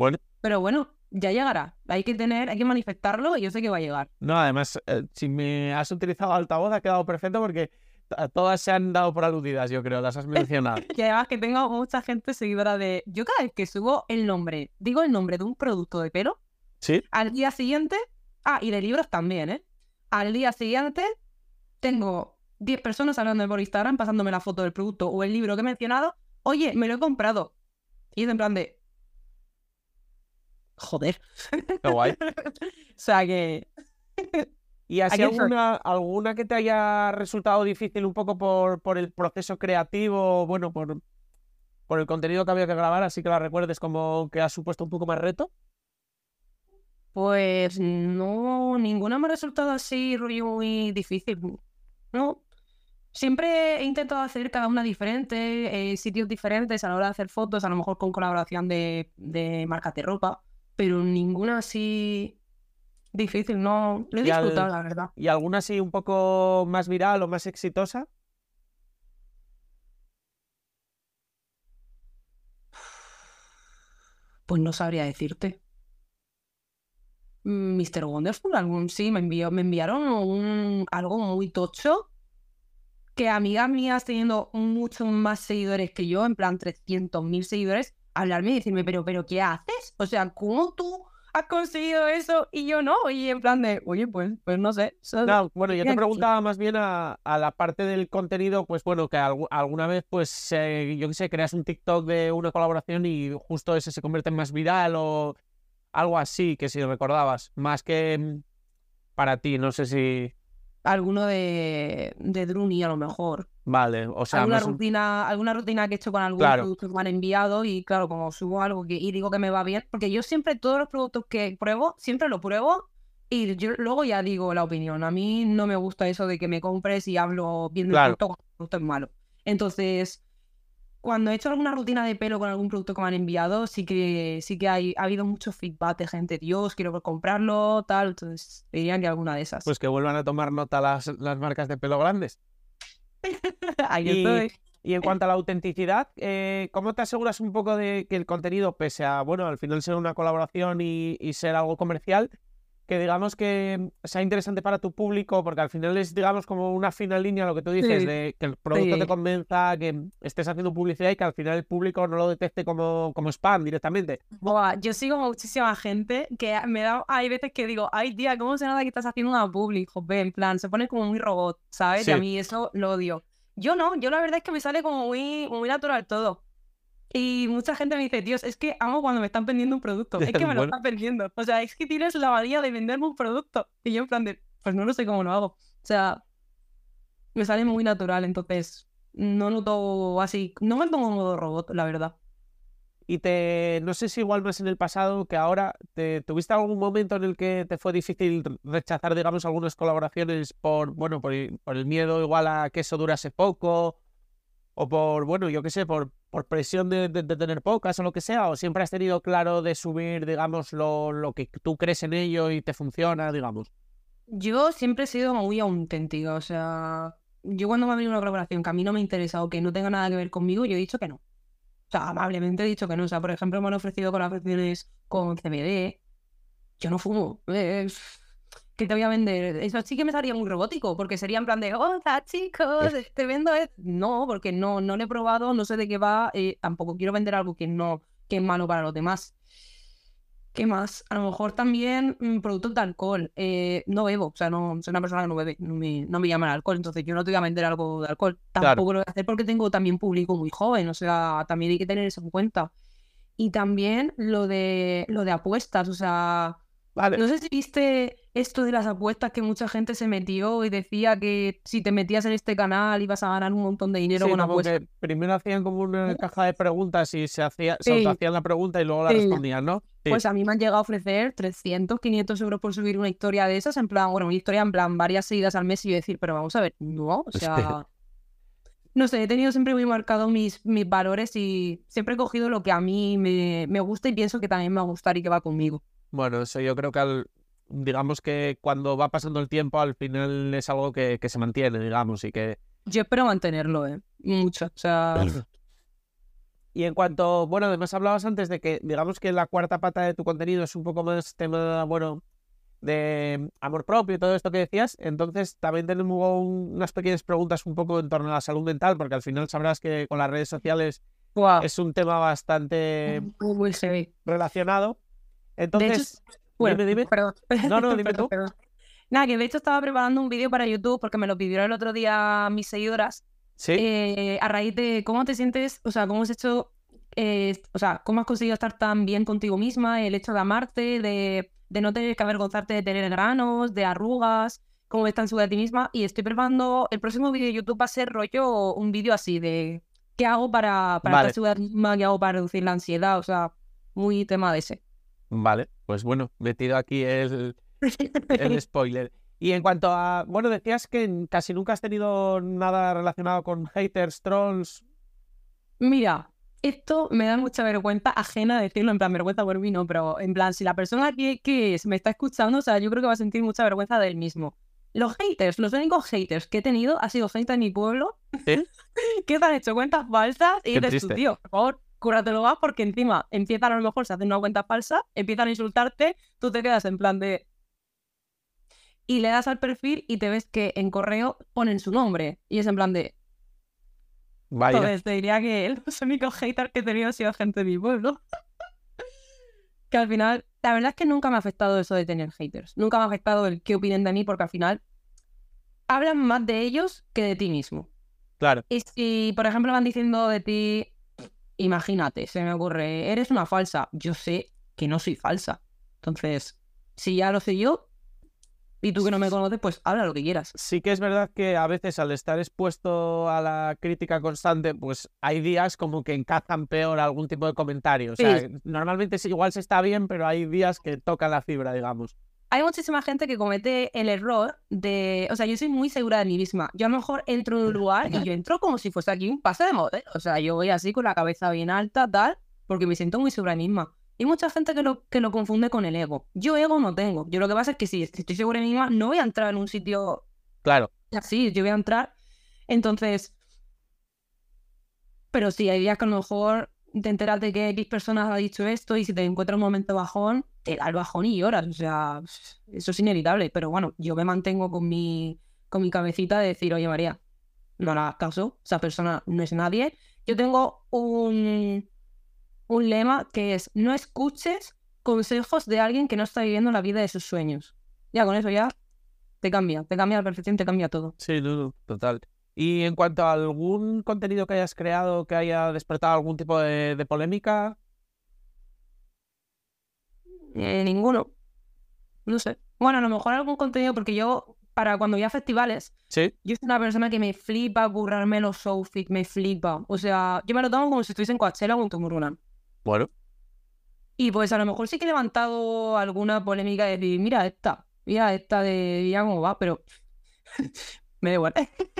Bueno. Pero bueno, ya llegará. Hay que tener, hay que manifestarlo y yo sé que va a llegar. No, además, eh, si me has utilizado altavoz ha quedado perfecto porque todas se han dado por aludidas, yo creo, las has mencionado. y además que tengo mucha gente seguidora de... Yo cada vez que subo el nombre, digo el nombre de un producto de pelo, ¿Sí? al día siguiente... Ah, y de libros también, ¿eh? Al día siguiente tengo 10 personas hablando por Instagram, pasándome la foto del producto o el libro que he mencionado. Oye, me lo he comprado. Y es en plan de, joder. Qué guay. o sea que. ¿Y así alguna, alguna que te haya resultado difícil un poco por, por el proceso creativo, bueno, por, por el contenido que había que grabar, así que la recuerdes como que ha supuesto un poco más reto? Pues no, ninguna me ha resultado así muy difícil. No. Siempre he intentado hacer cada una diferente, eh, sitios diferentes a la hora de hacer fotos, a lo mejor con colaboración de, de marcas de ropa pero ninguna así difícil, no lo he disfrutado, la verdad. ¿Y alguna así un poco más viral o más exitosa? Pues no sabría decirte. Mr. Wonderful, algún sí, me envió, me enviaron un, algo muy tocho que amigas mías teniendo muchos más seguidores que yo, en plan 300.000 seguidores, hablarme y decirme, pero, pero, ¿qué haces? O sea, ¿cómo tú has conseguido eso y yo no? Y en plan de, oye, pues, pues no sé. No, bueno, yo te preguntaba más bien a, la parte del contenido, pues bueno, que alguna vez, pues, yo qué sé, creas un TikTok de una colaboración y justo ese se convierte en más viral o algo así, que si recordabas, más que mm, para ti, no sé si alguno de, de Druni a lo mejor. Vale, o sea, alguna rutina, alguna rutina que he hecho con algún producto que me han enviado y claro, como subo algo que, y digo que me va bien, porque yo siempre todos los productos que pruebo, siempre lo pruebo y yo luego ya digo la opinión. A mí no me gusta eso de que me compres y hablo bien del producto cuando el producto es malo. Entonces, cuando he hecho alguna rutina de pelo con algún producto que me han enviado, sí que sí que hay, ha habido mucho feedback de gente, Dios, quiero comprarlo, tal, entonces dirían que alguna de esas. Pues que vuelvan a tomar nota las, las marcas de pelo grandes. Ahí estoy. Y en cuanto a la autenticidad, eh, ¿cómo te aseguras un poco de que el contenido, pese a, bueno, al final ser una colaboración y, y ser algo comercial, que digamos que sea interesante para tu público, porque al final es, digamos, como una fina línea lo que tú dices, Sí, de que el producto te convenza, que estés haciendo publicidad y que al final el público no lo detecte como, como spam directamente. Buah, yo sigo muchísima gente que me da, hay veces que digo, ay tía, ¿cómo se nota que estás haciendo una publi? Joder, en plan, se pone como muy robot, ¿sabes? Y a mí eso lo odio. Yo no, yo la verdad es que me sale como muy, muy natural todo. Y mucha gente me dice, Dios, es que amo cuando me están vendiendo un producto. Es que me lo Bueno. están vendiendo. O sea, es que tienes la manía de venderme un producto. Y yo en plan de, pues no lo sé cómo lo hago. O sea, me sale muy natural, entonces no noto así, no me en modo robot, la verdad. Y te, no sé si igual más en el pasado que ahora, te, ¿tuviste algún momento en el que te fue difícil rechazar, digamos, algunas colaboraciones por, bueno, por, por el miedo igual a que eso durase poco? O por, bueno, yo qué sé, por, por presión de, tener pocas o lo que sea, o siempre has tenido claro de subir, digamos, lo, lo que tú crees en ello y te funciona, digamos. Yo siempre he sido muy auténtica, o sea, yo cuando me ha venido una colaboración que a mí no me interesa o que no tenga nada que ver conmigo, yo he dicho que no. O sea, amablemente he dicho que no. O sea, por ejemplo, me han ofrecido colaboraciones con CBD. Yo no fumo. Eh, ¿Qué te voy a vender? Eso sí que me salía muy robótico, porque sería en plan de, hola chicos, te vendo esto. No, porque no, no lo he probado, no sé de qué va, eh, tampoco quiero vender algo que no, que es malo para los demás. ¿Qué más? A lo mejor también mm, productos de alcohol. Eh, no bebo, o sea, no soy una persona que no bebe, no me, no me llama el alcohol, entonces yo no te voy a vender algo de alcohol. Claro. Tampoco lo voy a hacer porque tengo también público muy joven, o sea, también hay que tener eso en cuenta. Y también lo de lo de apuestas, o sea, Vale. no sé si viste esto de las apuestas que mucha gente se metió y decía que si te metías en este canal ibas a ganar un montón de dinero Sí, con apuestas. primero hacían como una caja de preguntas y se hacía, se hacían la pregunta y luego la Sí. respondían, ¿no? Pues a mí me han llegado a ofrecer 300, 500 euros por subir una historia de esas, en plan, bueno, una historia en plan varias seguidas al mes y yo decir, pero vamos a ver, no, o sea, no sé, he tenido siempre muy marcado mis, mis valores y siempre he cogido lo que a mí me, me gusta y pienso que también me va a gustar y que va conmigo. Bueno, eso yo creo que al, digamos que cuando va pasando el tiempo al final es algo que, que se mantiene, digamos, y que... Yo espero mantenerlo, ¿eh? Mucho, o sea, Y en cuanto, bueno, además hablabas antes de que, digamos que la cuarta pata de tu contenido es un poco más tema, bueno, de amor propio y todo esto que decías, entonces también tenemos un- unas pequeñas preguntas un poco en torno a la salud mental, porque al final sabrás que con las redes sociales es un tema bastante muy, muy heavy. relacionado. Hecho, Entonces, bueno, dime, dime. perdón. No, no, dime Perdón, tú. perdón. Nada, que de hecho estaba preparando un vídeo para YouTube porque me lo pidieron el otro día mis seguidoras Sí, eh, a raíz de cómo te sientes, o sea, cómo has hecho, eh, o sea, cómo has conseguido estar tan bien contigo misma, el hecho de amarte, de, de no tener que avergonzarte de tener granos, de arrugas, cómo ves tan segura de ti misma. Y estoy preparando, el próximo vídeo de YouTube va a ser rollo, un vídeo así de qué hago para, para Vale. estar segura de mí misma, qué hago para reducir la ansiedad, o sea, muy tema de ese. Vale, pues bueno, metido aquí el, el spoiler. Y en cuanto a, bueno, decías que casi nunca has tenido nada relacionado con haters, trolls. Mira, esto me da mucha vergüenza ajena decirlo, en plan, vergüenza por mí no, pero en plan, si la persona que, que es- me está escuchando, o sea, yo creo que va a sentir mucha vergüenza de él mismo. Los haters, los únicos haters que he tenido ha sido gente de mi pueblo ¿Sí? que te han hecho cuentas falsas y tú, triste. tío, por favor, cúratelo más porque encima empiezan a lo mejor, se hacen una cuenta falsa, empiezan a insultarte, tú te quedas en plan de... Y le das al perfil y te ves que en correo ponen su nombre y es en plan de... Vaya, Entonces te diría que los únicos haters que he tenido ha sido gente de mi pueblo. que al final, la verdad es que nunca me ha afectado eso de tener haters. Nunca me ha afectado el qué opinen de mí porque al final hablan más de ellos que de ti mismo. claro. Y si, por ejemplo, van diciendo de ti, imagínate, se me ocurre, eres una falsa. Yo sé que no soy falsa. Entonces, si ya lo sé yo, y tú que no me conoces, pues habla lo que quieras. Sí que es verdad que a veces al estar expuesto a la crítica constante, pues hay días como que encajan peor algún tipo de comentario. O sea, normalmente igual se está bien, pero hay días que tocan la fibra, digamos. Hay muchísima gente que comete el error de, o sea, yo soy muy segura de mí misma. Yo a lo mejor entro en un lugar y yo entro como si fuese aquí un pase de modelo. O sea, yo voy así con la cabeza bien alta, tal, porque me siento muy segura de mí misma. Hay mucha gente que lo, que lo confunde con el ego. Yo ego no tengo. Yo lo que pasa es que si estoy segura de mí misma, no voy a entrar en un sitio Claro, así. Yo voy a entrar. Entonces, Pero sí, hay días que a lo mejor te enteras de que X personas ha dicho esto y si te encuentras un momento bajón, te da el bajón y lloras. O sea, eso es inevitable. Pero bueno, yo me mantengo con mi, con mi cabecita de decir, oye María, no hagas caso, esa persona no es nadie. Yo tengo un, un lema que es, no escuches consejos de alguien que no está viviendo la vida de sus sueños. Ya con eso ya te cambia, te cambia la perfección, te cambia todo. Sí, no, total. Y en cuanto a algún contenido que hayas creado que haya despertado algún tipo de, polémica. Eh, ninguno. No sé. Bueno, a lo mejor algún contenido, porque yo, para cuando voy a festivales, ¿Sí? yo soy una persona que me flipa burrarme los outfits, me flipa. O sea, yo me lo tomo como si estuviese en Coachella o en Tomorrowland. Bueno. Y pues a lo mejor sí que he levantado alguna polémica de decir, mira esta, mira esta de ya cómo va, pero me da igual.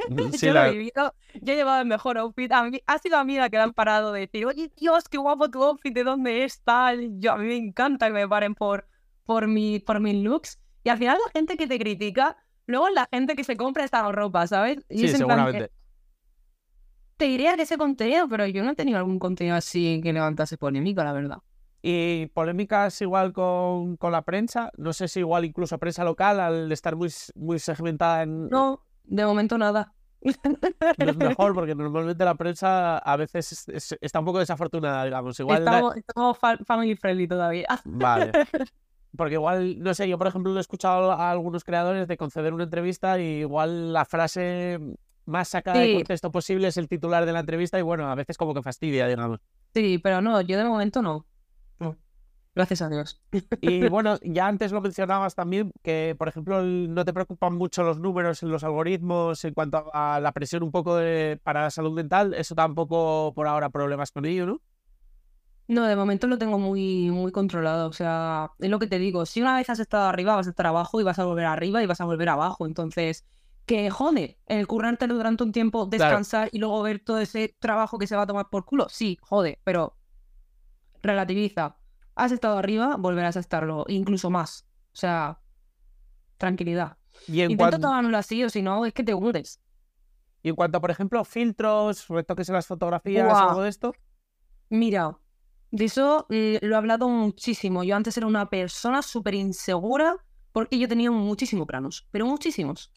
Mm, yo lo he vivido, yo he llevado el mejor outfit. A mí, ha sido a mí la que le han parado de decir, oye, Dios, qué guapo tu outfit, ¿de dónde es tal? Yo, a mí me encanta que me paren por, por, mi, por mis looks. Y al final la gente que te critica, luego es la gente que se compra esta ropa, ¿sabes? Y sí, seguramente. te diría que ese contenido, pero yo no he tenido algún contenido así que levantase polémica, la verdad. Y polémicas igual con, con, la prensa, no sé si igual incluso prensa local al estar muy, muy segmentada en... No, de momento nada. No es mejor porque normalmente la prensa a veces está un poco desafortunada, digamos. Igual estamos, estamos family friendly todavía. Vale. Porque igual, no sé, yo por ejemplo he escuchado a algunos creadores de conceder una entrevista y igual la frase más sacada de contexto posible es el titular de la entrevista y bueno, a veces como que fastidia, digamos. Sí, pero no, yo de momento no. Gracias a Dios. Y bueno, ya antes lo mencionabas también, que por ejemplo no te preocupan mucho los números en los algoritmos en cuanto a la presión un poco de, para la salud mental, eso tampoco por ahora problemas con ello, ¿no? No, de momento lo tengo muy, muy controlado. O sea, es lo que te digo. Si una vez has estado arriba, vas a estar abajo y vas a volver arriba y vas a volver abajo. Entonces, que jode el currártelo durante un tiempo, descansar y luego ver todo ese trabajo que se va a tomar por culo. Sí, jode, pero relativiza has estado arriba, volverás a estarlo, incluso más. O sea, tranquilidad. Y en Intento tomármelo así, o si no, es que te hundes. Y en cuanto por ejemplo, filtros, retoques en las fotografías, algo de esto. Mira, de eso eh, lo he hablado muchísimo. Yo antes era una persona súper insegura porque yo tenía muchísimos planos, pero muchísimos.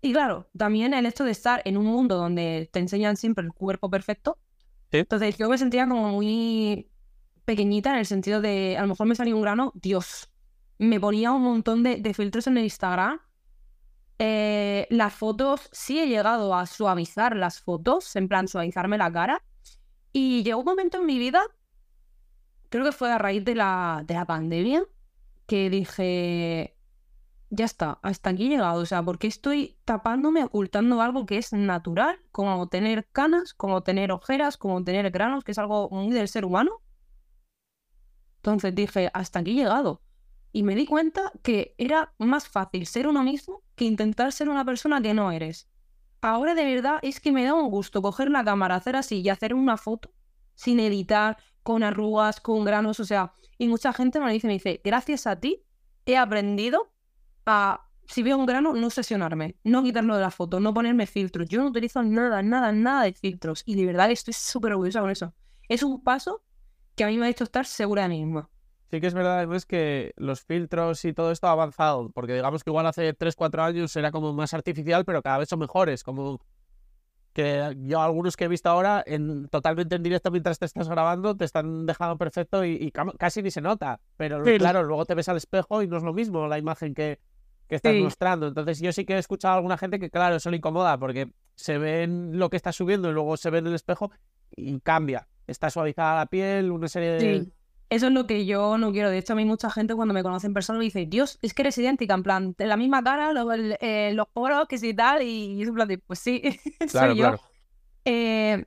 Y claro, también el hecho de estar en un mundo donde te enseñan siempre el cuerpo perfecto. Entonces yo me sentía como muy pequeñita en el sentido de, a lo mejor me salía un grano, Dios, me ponía un montón de, filtros en el Instagram. Eh, las fotos, sí he llegado a suavizar las fotos, en plan suavizarme la cara. Y llegó un momento en mi vida, creo que fue a raíz de la, de la pandemia, que dije, ya está, hasta aquí he llegado. O sea, porque estoy tapándome, ocultando algo que es natural, como tener canas, como tener ojeras, como tener granos, que es algo muy del ser humano. Entonces dije, hasta aquí he llegado. Y me di cuenta que era más fácil ser uno mismo que intentar ser una persona que no eres. Ahora de verdad es que me da un gusto coger la cámara, hacer así y hacer una foto sin editar, con arrugas, con granos, o sea, y mucha gente me dice, me dice, gracias a ti he aprendido a, si veo un grano, no sesionarme, no quitarlo de la foto, no ponerme filtros. Yo no utilizo nada, nada, nada de filtros y de verdad estoy súper orgullosa con eso. Es un paso que a mí me ha hecho estar segura de mí misma. Sí que es verdad es que los filtros y todo esto ha avanzado, porque digamos que igual hace 3, 4 años era como más artificial, pero cada vez son mejores, como que yo algunos que he visto ahora en, totalmente en directo mientras te estás grabando te están dejando perfecto y, casi ni se nota, pero claro, luego te ves al espejo y no es lo mismo la imagen que, que estás mostrando. Entonces yo sí que he escuchado a alguna gente que claro, eso le incomoda porque se ve en lo que está subiendo y luego se ve en el espejo y cambia está suavizada la piel, una serie de... Sí. Eso es lo que yo no quiero. De hecho, a mí mucha gente cuando me conoce en persona me dice, Dios, es que eres idéntica, en plan, la misma cara, eh, los poros, que sí tal, y es en plan pues sí, soy yo. Eh,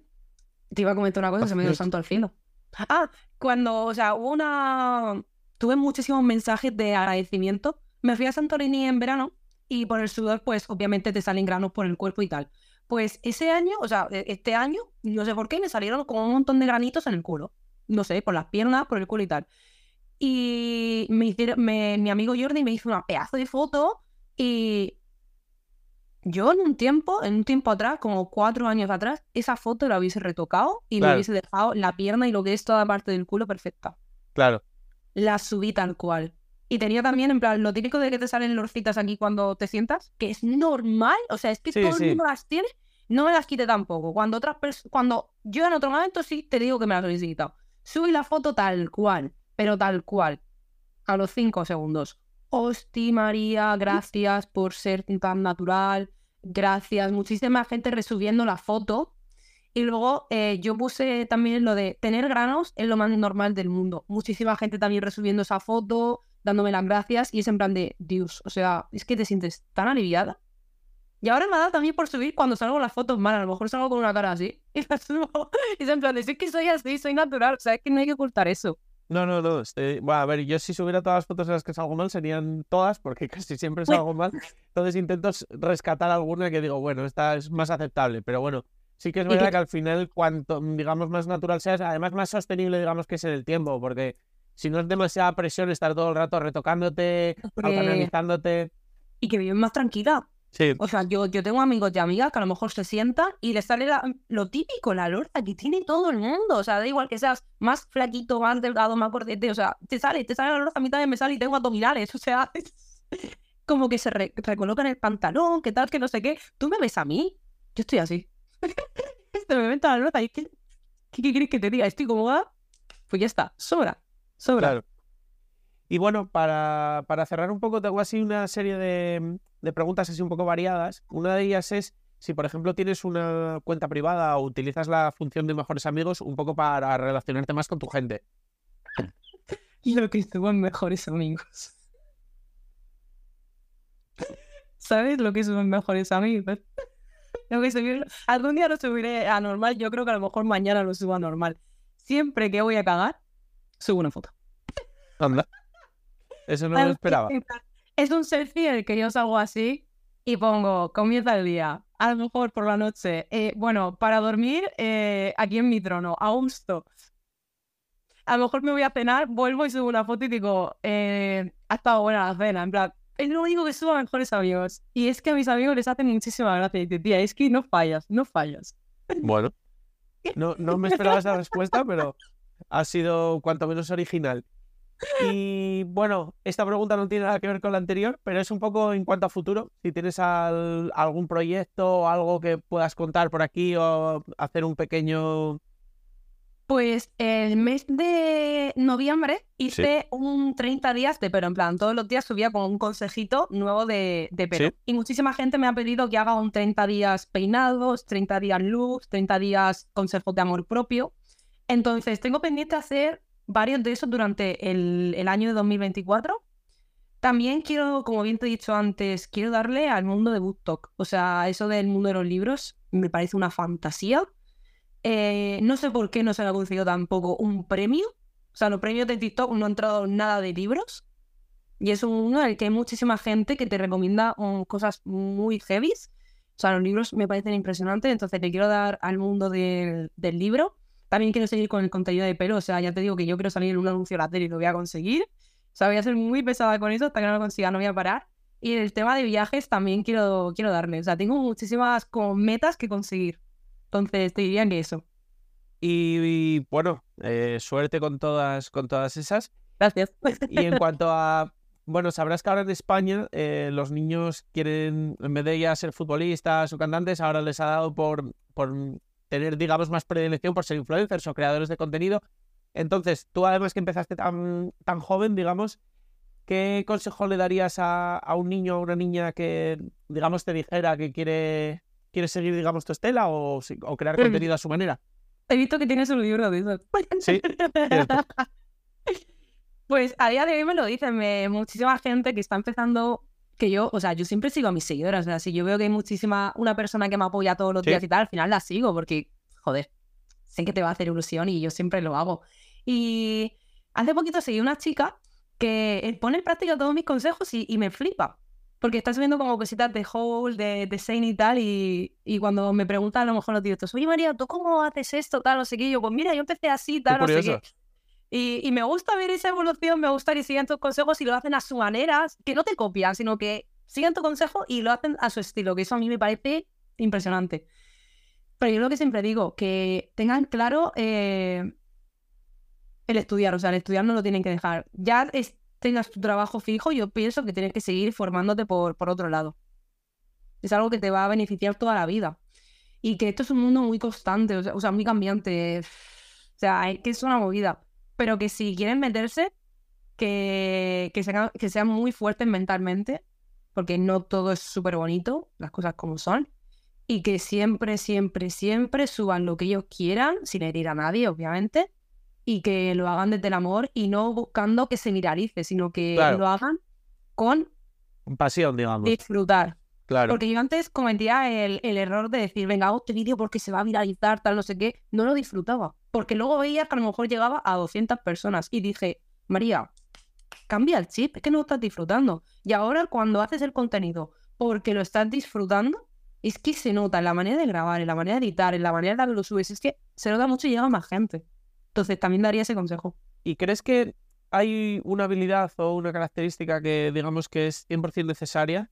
te iba a comentar una cosa, se me dio santo al filo. Ah, cuando, o sea, hubo una... Tuve muchísimos mensajes de agradecimiento. Me fui a Santorini en verano y por el sudor, pues obviamente te salen granos por el cuerpo y tal. Pues ese año, o sea, e, este año, no sé por qué, me salieron como un montón de granitos en el culo. No sé, por las piernas, por el culo y tal. Y me hicieron, mi amigo Jordi me hizo una pedazo de foto y yo en un tiempo, en un tiempo atrás, como cuatro años atrás, esa foto la hubiese retocado y me hubiese dejado la pierna y lo que es toda parte del culo perfecta. Claro. La subí tal cual. Y tenía también, en plan, lo típico de que te salen lorcitas aquí cuando te sientas, que es normal, o sea, es que todo el mundo las tiene, no me las quite tampoco. Cuando otras cuando yo en otro momento sí te digo que me las hubiese quitado. Subí la foto tal cual, pero tal cual, a los cinco segundos. Hosti María, gracias por ser tan natural, gracias, muchísima gente resubiendo la foto. Y luego eh, yo puse también lo de tener granos es lo más normal del mundo. Muchísima gente también resubiendo esa foto, dándome las gracias y es en plan de Dios, o sea, es que te sientes tan aliviada. Y ahora me ha dado también por subir cuando salgo las fotos mal, a lo mejor salgo con una cara así y las subo. Y es en plan de, es que soy así, soy natural, o sea, es que no hay que ocultar eso. No, no, no. Este, bueno, a ver, yo si subiera todas las fotos en las que salgo mal serían todas, porque casi siempre salgo mal. Entonces intento rescatar alguna que digo, bueno, esta es más aceptable. Pero bueno, sí que es verdad que... al final, cuanto, digamos, más natural seas, además más sostenible, digamos, que es en el tiempo, porque si no es demasiada presión estar todo el rato retocándote, autoanalizándote. Y que viven más tranquila. O sea, yo, yo tengo amigos y amigas que a lo mejor se sientan y les sale lo típico, la lorza que tiene todo el mundo. O sea, da igual que seas más flaquito, más delgado, más cortete. O sea, te sale, te sale la lorza, a mí también me sale y tengo abdominales. O sea, como que se recolocan el pantalón, que tal, que no sé qué. Tú me ves a mí, yo estoy así. este me meto la lorza y ¿qué, ¿qué, quieres que te diga? Estoy cómoda. Pues ya está, sobra, sobra. Claro. Y bueno, para, para cerrar un poco, tengo así una serie de, de preguntas así un poco variadas. Una de ellas es si, por ejemplo, tienes una cuenta privada o utilizas la función de mejores amigos un poco para relacionarte más con tu gente. Lo que son mejores amigos. ¿Sabes lo que son mejores amigos? Lo que Algún día lo subiré a normal. Yo creo que a lo mejor mañana lo subo a normal. Siempre que voy a cagar, subo una foto. Anda. Eso no lo esperaba es un selfie el que yo salgo así y pongo, comienza el día, a lo mejor por la noche. Eh, bueno, para dormir, eh, aquí en mi trono, a gusto. A lo mejor me voy a cenar, vuelvo y subo una foto y digo, eh, ha estado buena la cena. En plan, es lo único que subo a mejores amigos. Y es que a mis amigos les hacen muchísima gracia. Y tía, es que no fallas, no fallas. Bueno, no, no me esperaba esa respuesta, pero ha sido cuanto menos original. Y bueno, esta pregunta no tiene nada que ver con la anterior, pero es un poco en cuanto a futuro. Si tienes algún proyecto o algo que puedas contar por aquí o hacer un pequeño... Pues el mes de noviembre hice un 30 días de pero en plan, todos los días subía con un consejito nuevo de, de pelo. Y muchísima gente me ha pedido que haga un 30 días peinados, 30 días luz, 30 días consejos de amor propio. Entonces, tengo pendiente hacer varios de esos durante el, año de 2024. También quiero, como bien te he dicho antes, quiero darle al mundo de BookTok. O sea, eso del mundo de los libros me parece una fantasía. Eh, no sé por qué no se le ha conseguido tampoco un premio. O sea, los premios de TikTok no han entrado nada de libros. Y es uno en el que hay muchísima gente que te recomienda cosas muy heavies. O sea, los libros me parecen impresionantes. Entonces le quiero dar al mundo del libro. También quiero seguir con el contenido de pelo, o sea, ya te digo que yo quiero salir en un anuncio de la tele y lo voy a conseguir. O sea, voy a ser muy pesada con eso hasta que no lo consiga, no voy a parar. Y en el tema de viajes también quiero, quiero darle. O sea, tengo muchísimas como metas que conseguir. Entonces, te diría que eso. Y, bueno, eh, suerte con todas, con todas esas. Gracias. Y en cuanto a. Bueno, sabrás que ahora en España eh, los niños quieren, en vez de ya ser futbolistas o cantantes, ahora les ha dado por, por tener, digamos, más predilección por ser influencers o creadores de contenido. Entonces, tú además que empezaste tan, tan joven, digamos, ¿qué consejo le darías a, un niño o una niña que, digamos, te dijera que quiere, quiere seguir, digamos, tu estela o, o crear mm. contenido a su manera? He visto que tienes un libro de eso. Sí, Pues a día de hoy me lo dicen me, muchísima gente que está empezando que yo, o sea, yo siempre sigo a mis seguidoras. O sea, si yo veo que hay muchísima, una persona que me apoya todos los días y tal, al final la sigo porque, joder, sé que te va a hacer ilusión y yo siempre lo hago. Y hace poquito seguí una chica que pone en práctica todos mis consejos y, me flipa. Porque está subiendo como cositas de Hole, de, de y tal, y, y, cuando me preguntan a lo mejor los directos, oye María, ¿tú cómo haces esto? Tal, no sé qué. yo, pues mira, yo empecé así, tal, no sé qué. Y, me gusta ver esa evolución, me gusta que sigan tus consejos y lo hacen a su manera, que no te copian, sino que siguen tu consejo y lo hacen a su estilo, que eso a mí me parece impresionante. Pero yo lo que siempre digo, que tengan claro eh, el estudiar, o sea, el estudiar no lo tienen que dejar. Ya tengas tu trabajo fijo, yo pienso que tienes que seguir formándote por, por otro lado. Es algo que te va a beneficiar toda la vida. Y que esto es un mundo muy constante, o sea, muy cambiante. O sea, es que es una movida. Pero que si quieren meterse, que, que, sean, que sean muy fuertes mentalmente, porque no todo es súper bonito, las cosas como son. Y que siempre, siempre, siempre suban lo que ellos quieran, sin herir a nadie, obviamente y que lo hagan desde el amor y no buscando que se viralice, sino que lo hagan con pasión, digamos. Disfrutar. Claro. Porque yo antes cometía el, error de decir, venga, hago este vídeo porque se va a viralizar, tal, no sé qué. No lo disfrutaba. Porque luego veía que a lo mejor llegaba a 200 personas y dije, María, cambia el chip, es que no lo estás disfrutando. Y ahora cuando haces el contenido porque lo estás disfrutando, es que se nota en la manera de grabar, en la manera de editar, en la manera de que lo subes, es que se nota mucho y llega más gente. Entonces también daría ese consejo. ¿Y crees que hay una habilidad o una característica que digamos que es 100% necesaria?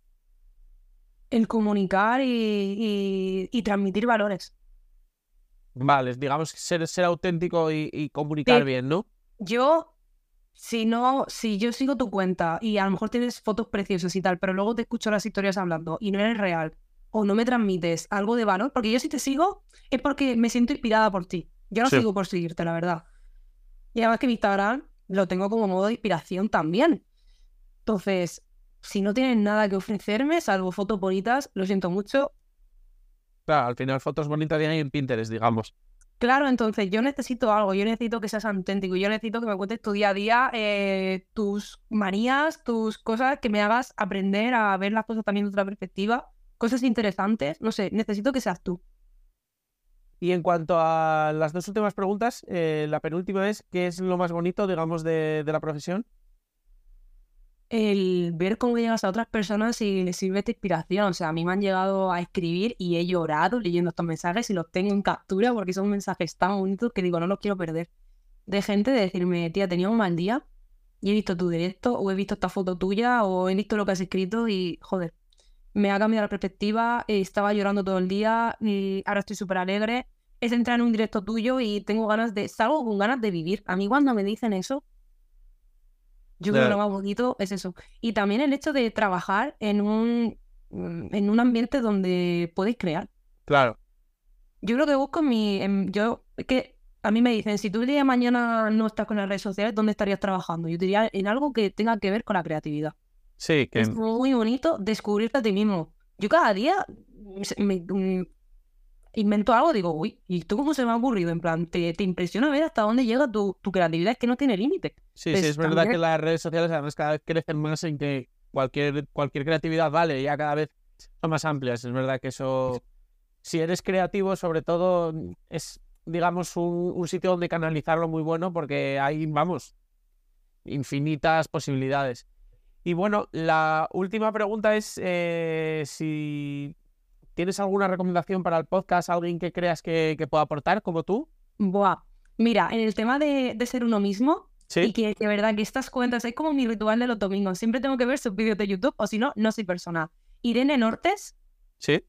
El comunicar y, transmitir valores. Vale, digamos ser, ser auténtico y, comunicar bien, ¿no? Yo, si no, si yo sigo tu cuenta y a lo mejor tienes fotos preciosas y tal, pero luego te escucho las historias hablando y no eres real o no me transmites algo de valor, porque yo si te sigo es porque me siento inspirada por ti. Yo no sigo por seguirte, la verdad. Y además que mi Instagram lo tengo como modo de inspiración también. Entonces, si no tienes nada que ofrecerme, salvo fotos bonitas, lo siento mucho. Claro, al final fotos bonitas hay en Pinterest, digamos. Claro, entonces yo necesito algo, yo necesito que seas auténtico, yo necesito que me cuentes tu día a día, eh, tus manías, tus cosas, que me hagas aprender a ver las cosas también de otra perspectiva, cosas interesantes, no sé, necesito que seas tú. Y en cuanto a las dos últimas preguntas, eh, la penúltima es, ¿qué es lo más bonito, digamos, de, la profesión? El ver cómo llegas a otras personas y les sirve de inspiración. O sea, a mí me han llegado a escribir y he llorado leyendo estos mensajes y los tengo en captura porque son mensajes tan bonitos que digo, no los quiero perder. De gente de decirme, tía, tenía un mal día y he visto tu directo o he visto esta foto tuya o he visto lo que has escrito y, joder, me ha cambiado la perspectiva, eh, estaba llorando todo el día y ahora estoy súper alegre. Es entrar en un directo tuyo y tengo ganas de, salgo con ganas de vivir. A mí cuando me dicen eso, yo creo que lo más bonito es eso. Y también el hecho de trabajar en un, mm, en un ambiente donde podéis crear. Claro. Yo creo que busco mi... yo, es que a mí me dicen, si tú el día de mañana no estás con las redes sociales, ¿dónde estarías trabajando? Yo diría en algo que tenga que ver con la creatividad. Sí, que... Es muy bonito descubrirte a ti mismo. Yo cada día me, mm, invento algo, digo, uy, ¿y tú cómo se me ha ocurrido? En plan, te, te impresiona ver hasta dónde llega tu, tu creatividad, es que no tiene límite. Sí, sí, es verdad que las redes sociales además cada vez crecen más en que cualquier, cualquier creatividad vale, ya cada vez son más amplias. Es verdad que eso, si eres creativo, sobre todo, es, digamos, un, un sitio donde canalizarlo muy bueno porque hay, vamos, infinitas posibilidades. Y bueno, la última pregunta es eh, si tienes alguna recomendación para el podcast, alguien que creas que, pueda aportar como tú. Buah, mira, en el tema de, ser uno mismo, y que de verdad que estas cuentas es como mi ritual de los domingos. Siempre tengo que ver sus vídeos de YouTube, o si no, no soy persona. Irene Nortes. Sí.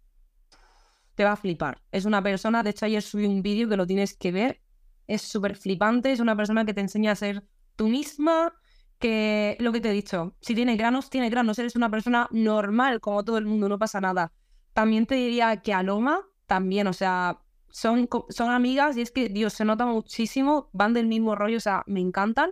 Te va a flipar. Es una persona, de hecho ayer subí un vídeo que lo tienes que ver. Es súper flipante, es una persona que te enseña a ser tú misma, que lo que te he dicho, si tiene granos, tiene granos, eres una persona normal como todo el mundo, no pasa nada. También te diría que Aloma, también, o sea, son, son amigas y es que, Dios, se nota muchísimo, van del mismo rollo, o sea, me encantan.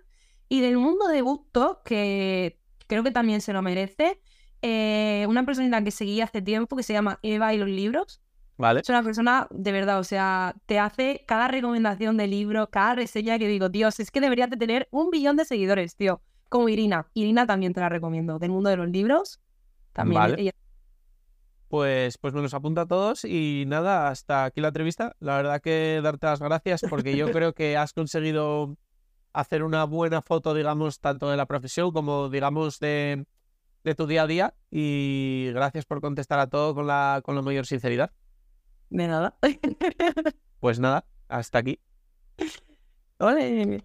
Y del mundo de Busto, que creo que también se lo merece, eh, una persona que seguí hace tiempo que se llama Eva y los libros. Vale. Es una persona de verdad, o sea, te hace cada recomendación de libro, cada reseña que digo, Dios, es que deberías de tener un billón de seguidores, tío como Irina. Irina también te la recomiendo, del mundo de los libros. También. Pues, pues me los apunta a todos y nada, hasta aquí la entrevista. La verdad que darte las gracias porque yo creo que has conseguido hacer una buena foto, digamos, tanto de la profesión como, digamos, de, de tu día a día. Y gracias por contestar a todo con la, con la mayor sinceridad. De nada. pues nada, hasta aquí. Vale.